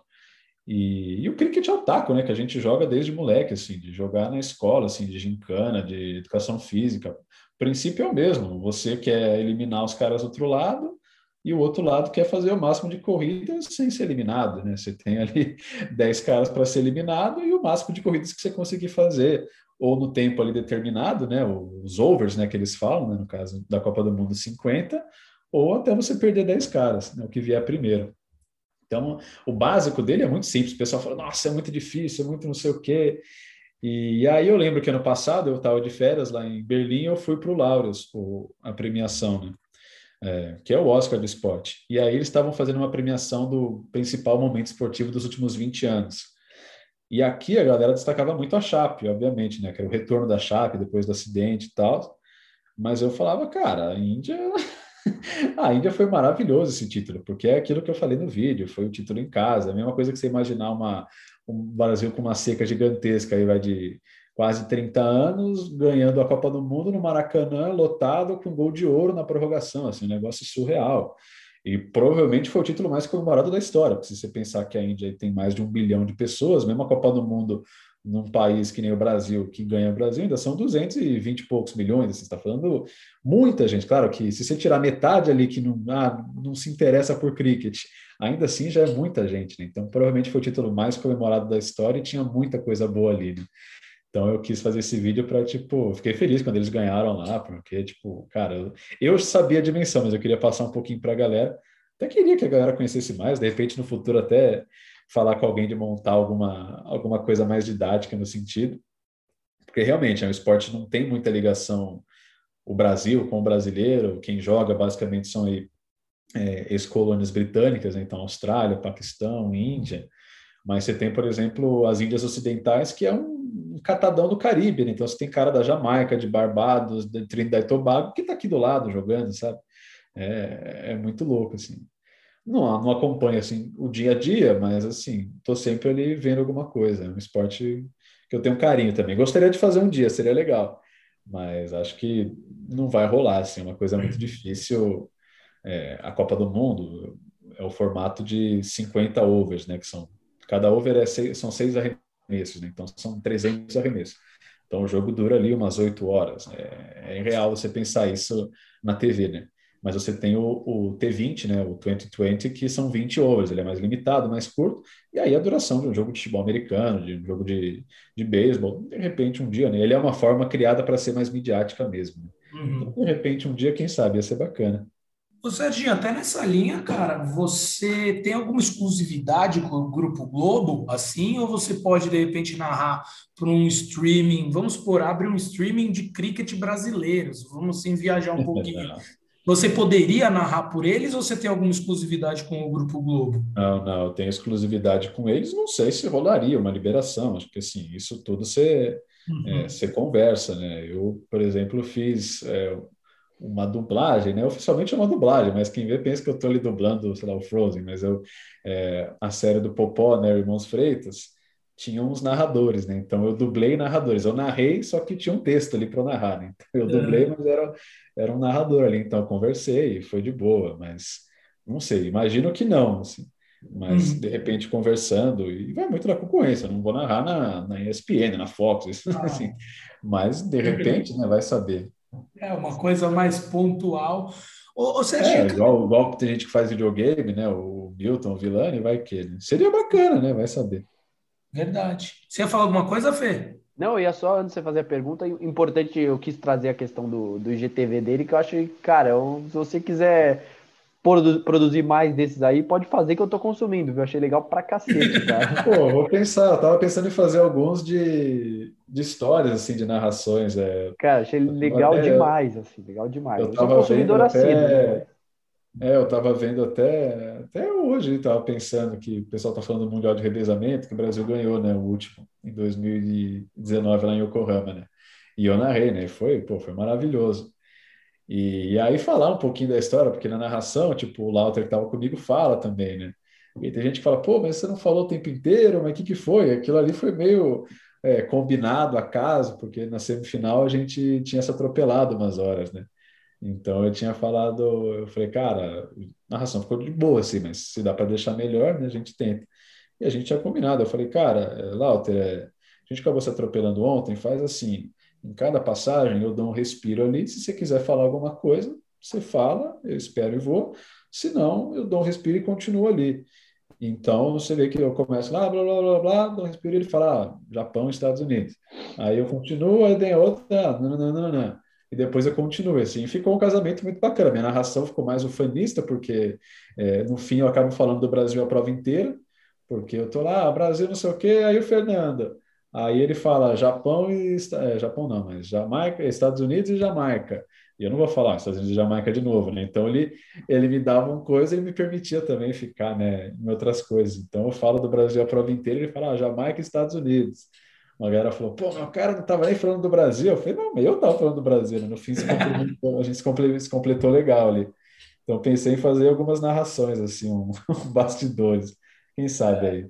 E, e, o cricket é o taco, né? Que a gente joga desde moleque, assim, de jogar na escola, assim, de gincana, de educação física. O princípio é o mesmo. Você quer eliminar os caras do outro lado e o outro lado quer fazer o máximo de corridas sem ser eliminado, né? Você tem ali 10 caras para ser eliminado e o máximo de corridas que você conseguir fazer, ou no tempo ali determinado, né? Os overs, né? Que eles falam, né? No caso da Copa do Mundo 50, ou até você perder 10 caras, né? O que vier primeiro. Então, o básico dele é muito simples. O pessoal fala, nossa, é muito difícil, é muito não sei o quê. E, aí eu lembro que ano passado eu estava de férias lá em Berlim eu fui para o Laureus, a premiação, né? É, que é o Oscar do esporte. E aí eles estavam fazendo uma premiação do principal momento esportivo dos últimos 20 anos. E aqui a galera destacava muito a Chape, obviamente, né? Que era o retorno da Chape depois do acidente e tal. Mas eu falava, cara, a Índia a Índia foi maravilhoso esse título, porque é aquilo que eu falei no vídeo, foi o título em casa, a mesma coisa que você imaginar uma, um Brasil com uma seca gigantesca, aí vai de quase 30 anos, ganhando a Copa do Mundo no Maracanã, lotado, com gol de ouro na prorrogação, assim, um negócio surreal. E provavelmente foi o título mais comemorado da história, porque se você pensar que a Índia tem mais de um bilhão de pessoas, mesmo a Copa do Mundo num país que nem o Brasil, que ganha o Brasil, ainda são 220 e poucos milhões. Você está falando muita gente. Claro que se você tirar metade ali que não, ah, não se interessa por cricket, ainda assim já é muita gente. Né? Então, provavelmente foi o título mais comemorado da história e tinha muita coisa boa ali. Né? Então eu quis fazer esse vídeo para, tipo, fiquei feliz quando eles ganharam lá, porque, tipo, cara, eu sabia a dimensão, mas eu queria passar um pouquinho para a galera. Até queria que a galera conhecesse mais, de repente no futuro até falar com alguém de montar alguma, alguma coisa mais didática no sentido. Porque realmente é um esporte não tem muita ligação o Brasil com o brasileiro, quem joga basicamente são aí, é, ex-colônias britânicas, né? então Austrália, Paquistão, Índia, mas você tem, por exemplo, as Índias Ocidentais, que é um catadão do Caribe, né? então você tem cara da Jamaica, de Barbados, de Trinidad e Tobago, que está aqui do lado jogando, sabe? É, é muito louco, assim. Não, não acompanho, assim, o dia a dia, mas, assim, estou sempre ali vendo alguma coisa. É um esporte que eu tenho carinho também. Gostaria de fazer um dia, seria legal, mas acho que não vai rolar, assim, é uma coisa muito difícil. É, a Copa do Mundo é o formato de 50 overs, né, que são Cada over é seis, são seis arremessos, né? então são 300 arremessos. Então o jogo dura ali umas oito horas. É, é real você pensar isso na TV, né? Mas você tem o, o, T20, né? O 2020, que são 20 overs. Ele é mais limitado, mais curto. E aí a duração de um jogo de futebol americano, de um jogo de, de beisebol, de repente um dia, né? Ele é uma forma criada para ser mais midiática mesmo. Né? Uhum. Então, de repente um dia, quem sabe, ia ser bacana. Ô, Serginho, até nessa linha, cara, você tem alguma exclusividade com o Grupo Globo, assim, ou você pode, de repente, narrar para um streaming, vamos supor, abre um streaming de cricket brasileiros, vamos assim, viajar um pouquinho. Você poderia narrar por eles ou você tem alguma exclusividade com o Grupo Globo? Não, não, eu tenho exclusividade com eles, não sei se rolaria uma liberação, acho que assim, isso tudo você, uhum. é, você conversa, né? Eu, por exemplo, fiz é, uma dublagem, né? Oficialmente é uma dublagem, mas quem vê pensa que eu estou ali dublando, sei lá, o Frozen, mas eu, é, a série do Popó, né, Irmãos Freitas, tinha uns narradores, né? Então eu dublei narradores. Eu narrei, só que tinha um texto ali para narrar, né? Então eu dublei, mas era, era um narrador ali, então eu conversei e foi de boa, mas não sei, imagino que não, assim. Mas uhum. de repente conversando, e vai muito da concorrência, não vou narrar na, na ESPN, na Fox, isso, ah. assim. Mas de repente, né, vai saber. É uma coisa mais pontual. Ou, ou seja, é, igual, igual tem gente que faz videogame, né? O Milton, o Villani, vai que ele. Seria bacana, né? Vai saber. Verdade. Você ia falar alguma coisa, Fê? Não, ia só, antes de você fazer a pergunta, importante, eu quis trazer a questão do, do IGTV dele, que eu acho que, cara, se você quiser produzir mais desses aí, pode fazer que eu tô consumindo, viu? Achei legal pra cacete, cara. Pô, vou pensar, eu tava pensando em fazer alguns de, de histórias, assim, de narrações. É... Cara, achei legal até, demais, assim, legal demais. Eu, eu tava vendo até... né? É, eu tava vendo até, até hoje, tava pensando que o pessoal tá falando do Mundial de Revezamento, que o Brasil ganhou, né, o último, em 2019 lá em Yokohama, né? E eu narrei, né? Foi, pô, foi maravilhoso. E, e, aí falar um pouquinho da história, porque na narração, tipo, o Lauter que estava comigo fala também, né? E tem gente que fala, pô, mas você não falou o tempo inteiro, mas o que, que foi? Aquilo ali foi meio é, combinado, acaso, porque na semifinal a gente tinha se atropelado umas horas, né? Então eu tinha falado, eu falei, cara, a narração ficou de boa, assim, mas se dá para deixar melhor, né, a gente tenta. E a gente tinha combinado, eu falei, cara, Lauter, é, a gente acabou se atropelando ontem, faz assim, em cada passagem eu dou um respiro ali. Se você quiser falar alguma coisa, você fala, eu espero e vou. Se não, eu dou um respiro e continuo ali. Então você vê que eu começo lá, blá blá blá blá, dou um respiro e ele fala ah, Japão, Estados Unidos. Aí eu continuo, aí tem outra, ah, e depois eu continuo assim. Ficou um casamento muito bacana. Minha narração ficou mais ufanista, porque é, no fim eu acabo falando do Brasil a prova inteira, porque eu tô lá, ah, Brasil não sei o quê, aí o Fernando. Aí ele fala Japão e é, Japão não, mas Jamaica, Estados Unidos e Jamaica. E eu não vou falar Estados Unidos e Jamaica de novo, né? Então ele ele me dava uma coisa e me permitia também ficar, né, em outras coisas. Então eu falo do Brasil a prova inteira, ele fala ah, Jamaica e Estados Unidos. Uma galera falou, pô, meu cara não estava nem falando do Brasil. Eu falei, não, mas eu estava falando do Brasil. Né? No fim, a gente se completou, se completou legal ali. Então pensei em fazer algumas narrações, assim, um, um bastidores. Quem sabe aí.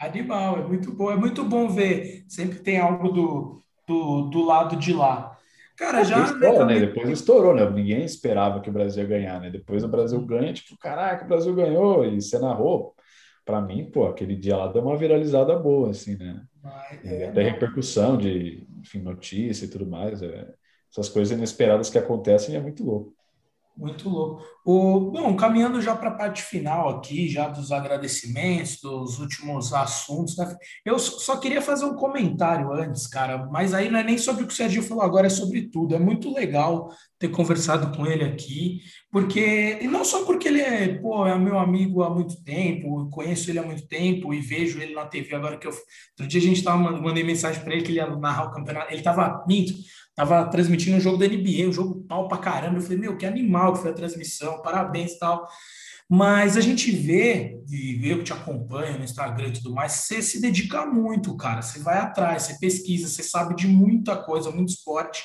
Animal, é muito bom, é muito bom ver. Sempre tem algo do, do, do lado de lá. Cara, já. Estoura, né? Depois estourou, né? Ninguém esperava que o Brasil ia ganhar, né? Depois o Brasil ganha, tipo, caraca, o Brasil ganhou, e você narrou. Para mim, pô, aquele dia lá deu uma viralizada boa, assim, né? É, até repercussão de, enfim, notícia e tudo mais. É, essas coisas inesperadas que acontecem é muito louco. Muito louco. O, bom, caminhando já para a parte final aqui, já dos agradecimentos, dos últimos assuntos, né? Eu só queria fazer um comentário antes, cara, mas aí não é nem sobre o que o Serginho falou agora, é sobre tudo. É muito legal ter conversado com ele aqui, porque, e não só porque ele é, pô, é meu amigo há muito tempo, conheço ele há muito tempo e vejo ele na TV agora que eu. Outro dia a gente tava mandando mensagem para ele que ele ia narrar o campeonato, ele tava minto Tava transmitindo um jogo da NBA, um jogo pau pra caramba. Eu falei, meu, que animal que foi a transmissão, parabéns e tal. Mas a gente vê, e eu que te acompanho no Instagram e tudo mais, você se dedica muito, cara. Você vai atrás, você pesquisa, você sabe de muita coisa, muito esporte.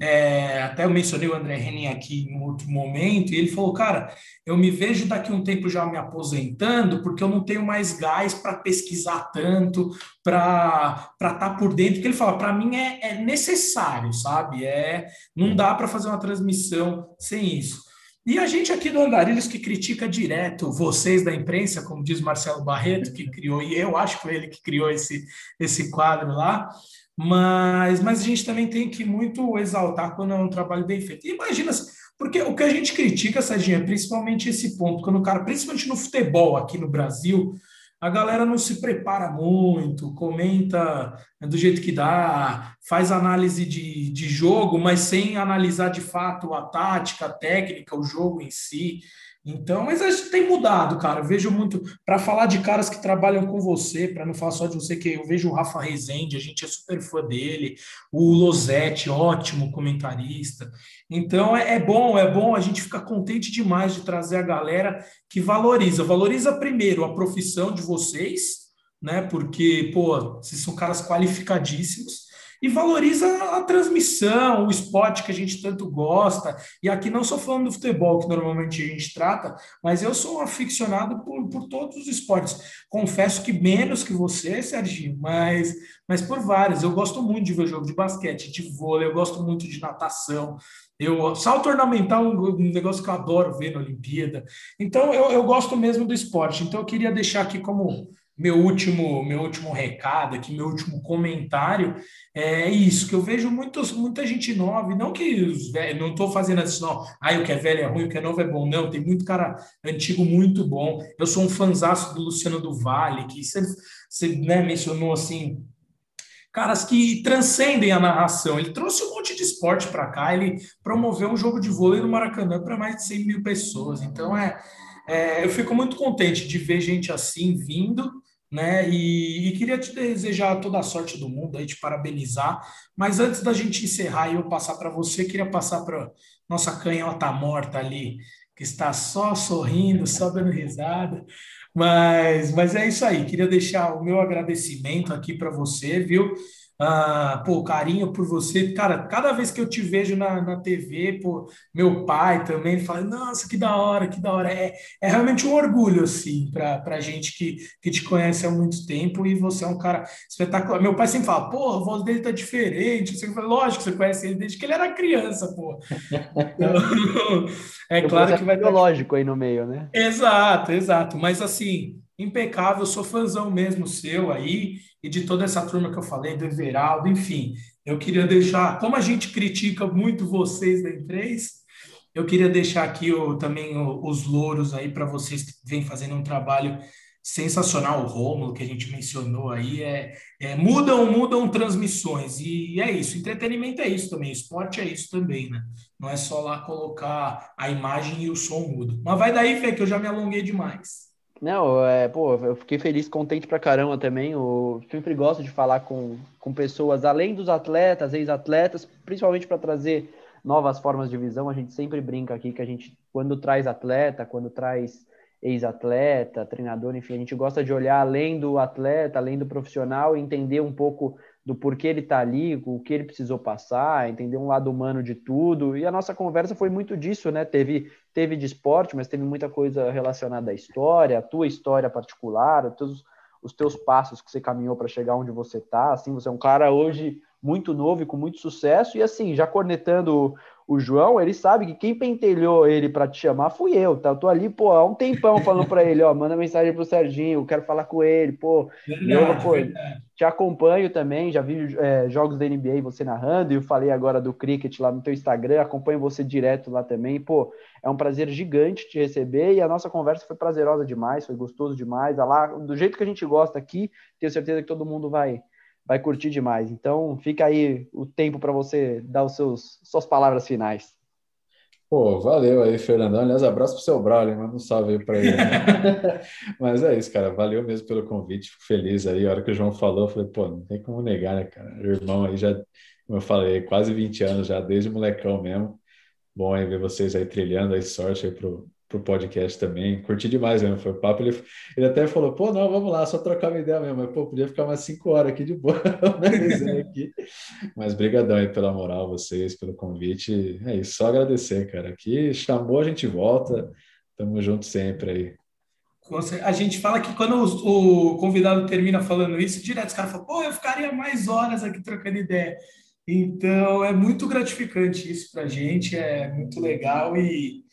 É, até eu mencionei o André Henning aqui em outro momento, e ele falou: Cara, eu me vejo daqui um tempo já me aposentando, porque eu não tenho mais gás para pesquisar tanto, para estar tá por dentro. Porque ele fala: Para mim é, é, necessário, sabe? É, não dá para fazer uma transmissão sem isso. E a gente aqui do Andarilhos que critica direto vocês da imprensa, como diz Marcelo Barreto, que criou, e eu acho que foi ele que criou esse, esse quadro lá. Mas, mas a gente também tem que muito exaltar quando é um trabalho bem feito. Imagina, porque o que a gente critica, Serginho, é principalmente esse ponto, quando o cara, principalmente no futebol aqui no Brasil, a galera não se prepara muito, comenta do jeito que dá, faz análise de, de jogo, mas sem analisar de fato a tática, a técnica, o jogo em si. Então, mas acho que tem mudado, cara. Eu vejo muito. Para falar de caras que trabalham com você, para não falar só de você, que eu vejo o Rafa Rezende, a gente é super fã dele, o Losetti, ótimo comentarista. Então, é, é bom, é bom, a gente fica contente demais de trazer a galera que valoriza. Valoriza primeiro a profissão de vocês, né? Porque, pô, vocês são caras qualificadíssimos e valoriza a transmissão, o esporte que a gente tanto gosta. E aqui não sou falando do futebol, que normalmente a gente trata, mas eu sou um aficionado por, por todos os esportes. Confesso que menos que você, Serginho, mas, mas por vários. Eu gosto muito de ver jogo de basquete, de vôlei, eu gosto muito de natação. Eu, salto ornamental é um negócio que eu adoro ver na Olimpíada. Então, eu, eu gosto mesmo do esporte. Então, eu queria deixar aqui como meu último, meu último recado aqui, meu último comentário é isso, que eu vejo muitos, muita gente nova, não que os velhos, não estou fazendo assim, não, ah, o que é velho é ruim, o que é novo é bom, não, tem muito cara antigo muito bom. Eu sou um fanzaço do Luciano do Vale, que você, você né, mencionou assim, caras que transcendem a narração. Ele trouxe um monte de esporte para cá, ele promoveu um jogo de vôlei no Maracanã para mais de 100 mil pessoas. Então, é, é, eu fico muito contente de ver gente assim vindo né? E, e, queria te desejar toda a sorte do mundo, aí te parabenizar. Mas antes da gente encerrar e eu passar para você, queria passar para nossa canhota morta ali, que está só sorrindo, só dando risada. Mas, mas é isso aí. Queria deixar o meu agradecimento aqui para você, viu? Ah, pô, carinho por você. Cara, cada vez que eu te vejo na, na TV, pô, meu pai também fala, nossa, que da hora, que da hora. É, é realmente um orgulho, assim, para a gente que, que te conhece há muito tempo e você é um cara espetacular. Meu pai sempre fala, pô, a voz dele tá diferente. Você fala, lógico que você conhece ele desde que ele era criança, pô. Então, é claro que vai. Biológico aí no meio, né? Exato, exato. Mas assim impecável, sou fãzão mesmo seu aí e de toda essa turma que eu falei, do Everaldo, enfim. Eu queria deixar, como a gente critica muito vocês da empresa, eu queria deixar aqui o, também o, os louros aí para vocês que vêm fazendo um trabalho sensacional, o Rômulo, que a gente mencionou aí, é, é, mudam, mudam transmissões, e é isso, entretenimento é isso também, esporte é isso também, né? Não é só lá colocar a imagem e o som mudo. Mas vai daí, Fê, que eu já me alonguei demais. Não, é, pô, eu fiquei feliz, contente pra caramba também. Eu sempre gosto de falar com, com pessoas além dos atletas, ex-atletas, principalmente para trazer novas formas de visão. A gente sempre brinca aqui que a gente, quando traz atleta, quando traz ex-atleta, treinador, enfim, a gente gosta de olhar além do atleta, além do profissional, entender um pouco do porquê ele está ali, o que ele precisou passar, entender um lado humano de tudo. E a nossa conversa foi muito disso, né? Teve, teve de esporte, mas teve muita coisa relacionada à história, a tua história particular, os teus, os teus passos que você caminhou para chegar onde você está. Assim, você é um cara hoje muito novo e com muito sucesso. E assim, já cornetando o João, ele sabe que quem pentelhou ele para te chamar fui eu, tá? Eu tô ali, pô, há um tempão falando para ele, ó, manda mensagem pro Serginho, quero falar com ele, pô. Verdade, eu, pô, te acompanho também, já vi é, jogos da NBA você narrando, e eu falei agora do cricket lá no teu Instagram, acompanho você direto lá também, pô, é um prazer gigante te receber, e a nossa conversa foi prazerosa demais, foi gostoso demais, lá, do jeito que a gente gosta aqui, tenho certeza que todo mundo vai vai curtir demais. Então, fica aí o tempo para você dar os seus suas palavras finais. Pô, valeu aí, Fernandão. Aliás, abraço pro seu Braulio, manda um salve aí para ele. Né? Mas é isso, cara. Valeu mesmo pelo convite. Fico feliz aí. A hora que o João falou, eu falei, pô, não tem como negar, né, cara? O irmão aí já, como eu falei, quase 20 anos já, desde molecão mesmo. Bom aí ver vocês aí trilhando aí sorte aí pro, pro podcast também. Curti demais mesmo, foi papo. Ele, ele até falou, pô, não, vamos lá, só trocar uma ideia mesmo. Mas, pô, podia ficar umas cinco horas aqui de boa, aqui. Mas brigadão aí pela moral, vocês, pelo convite. É isso, só agradecer, cara. Aqui chamou, a gente volta. Tamo junto sempre aí. A gente fala que quando o, o convidado termina falando isso, direto os caras falam, pô, eu ficaria mais horas aqui trocando ideia. Então, é muito gratificante isso para a gente, é muito legal e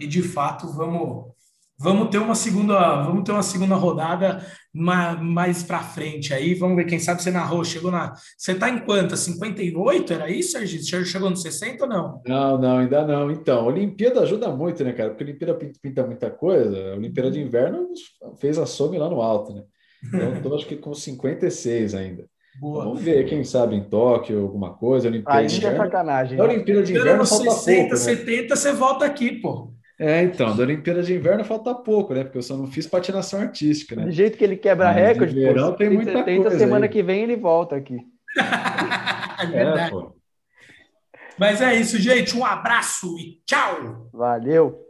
e de fato vamos vamos ter uma segunda vamos ter uma segunda rodada mais para frente aí vamos ver quem sabe você narrou chegou na você está em quanta 58 era isso Serginho? você chegou no 60 ou não não não ainda não então a Olimpíada ajuda muito né cara porque a Olimpíada pinta muita coisa a Olimpíada de Inverno fez a some lá no alto né então estou acho que com 56 ainda Boa. Vamos ver, quem sabe em Tóquio, alguma coisa. Olimpíada Ainda de é sacanagem. A Olimpíada de Inverno falta 60, pouco, né? 70, você volta aqui, pô. É, então, da Olimpíada de Inverno falta pouco, né? Porque eu só não fiz patinação artística, né? Do jeito que ele quebra recorde, de verão pô, tem muita 70, coisa semana aí. que vem ele volta aqui. é verdade. É, Mas é isso, gente. Um abraço e tchau! Valeu!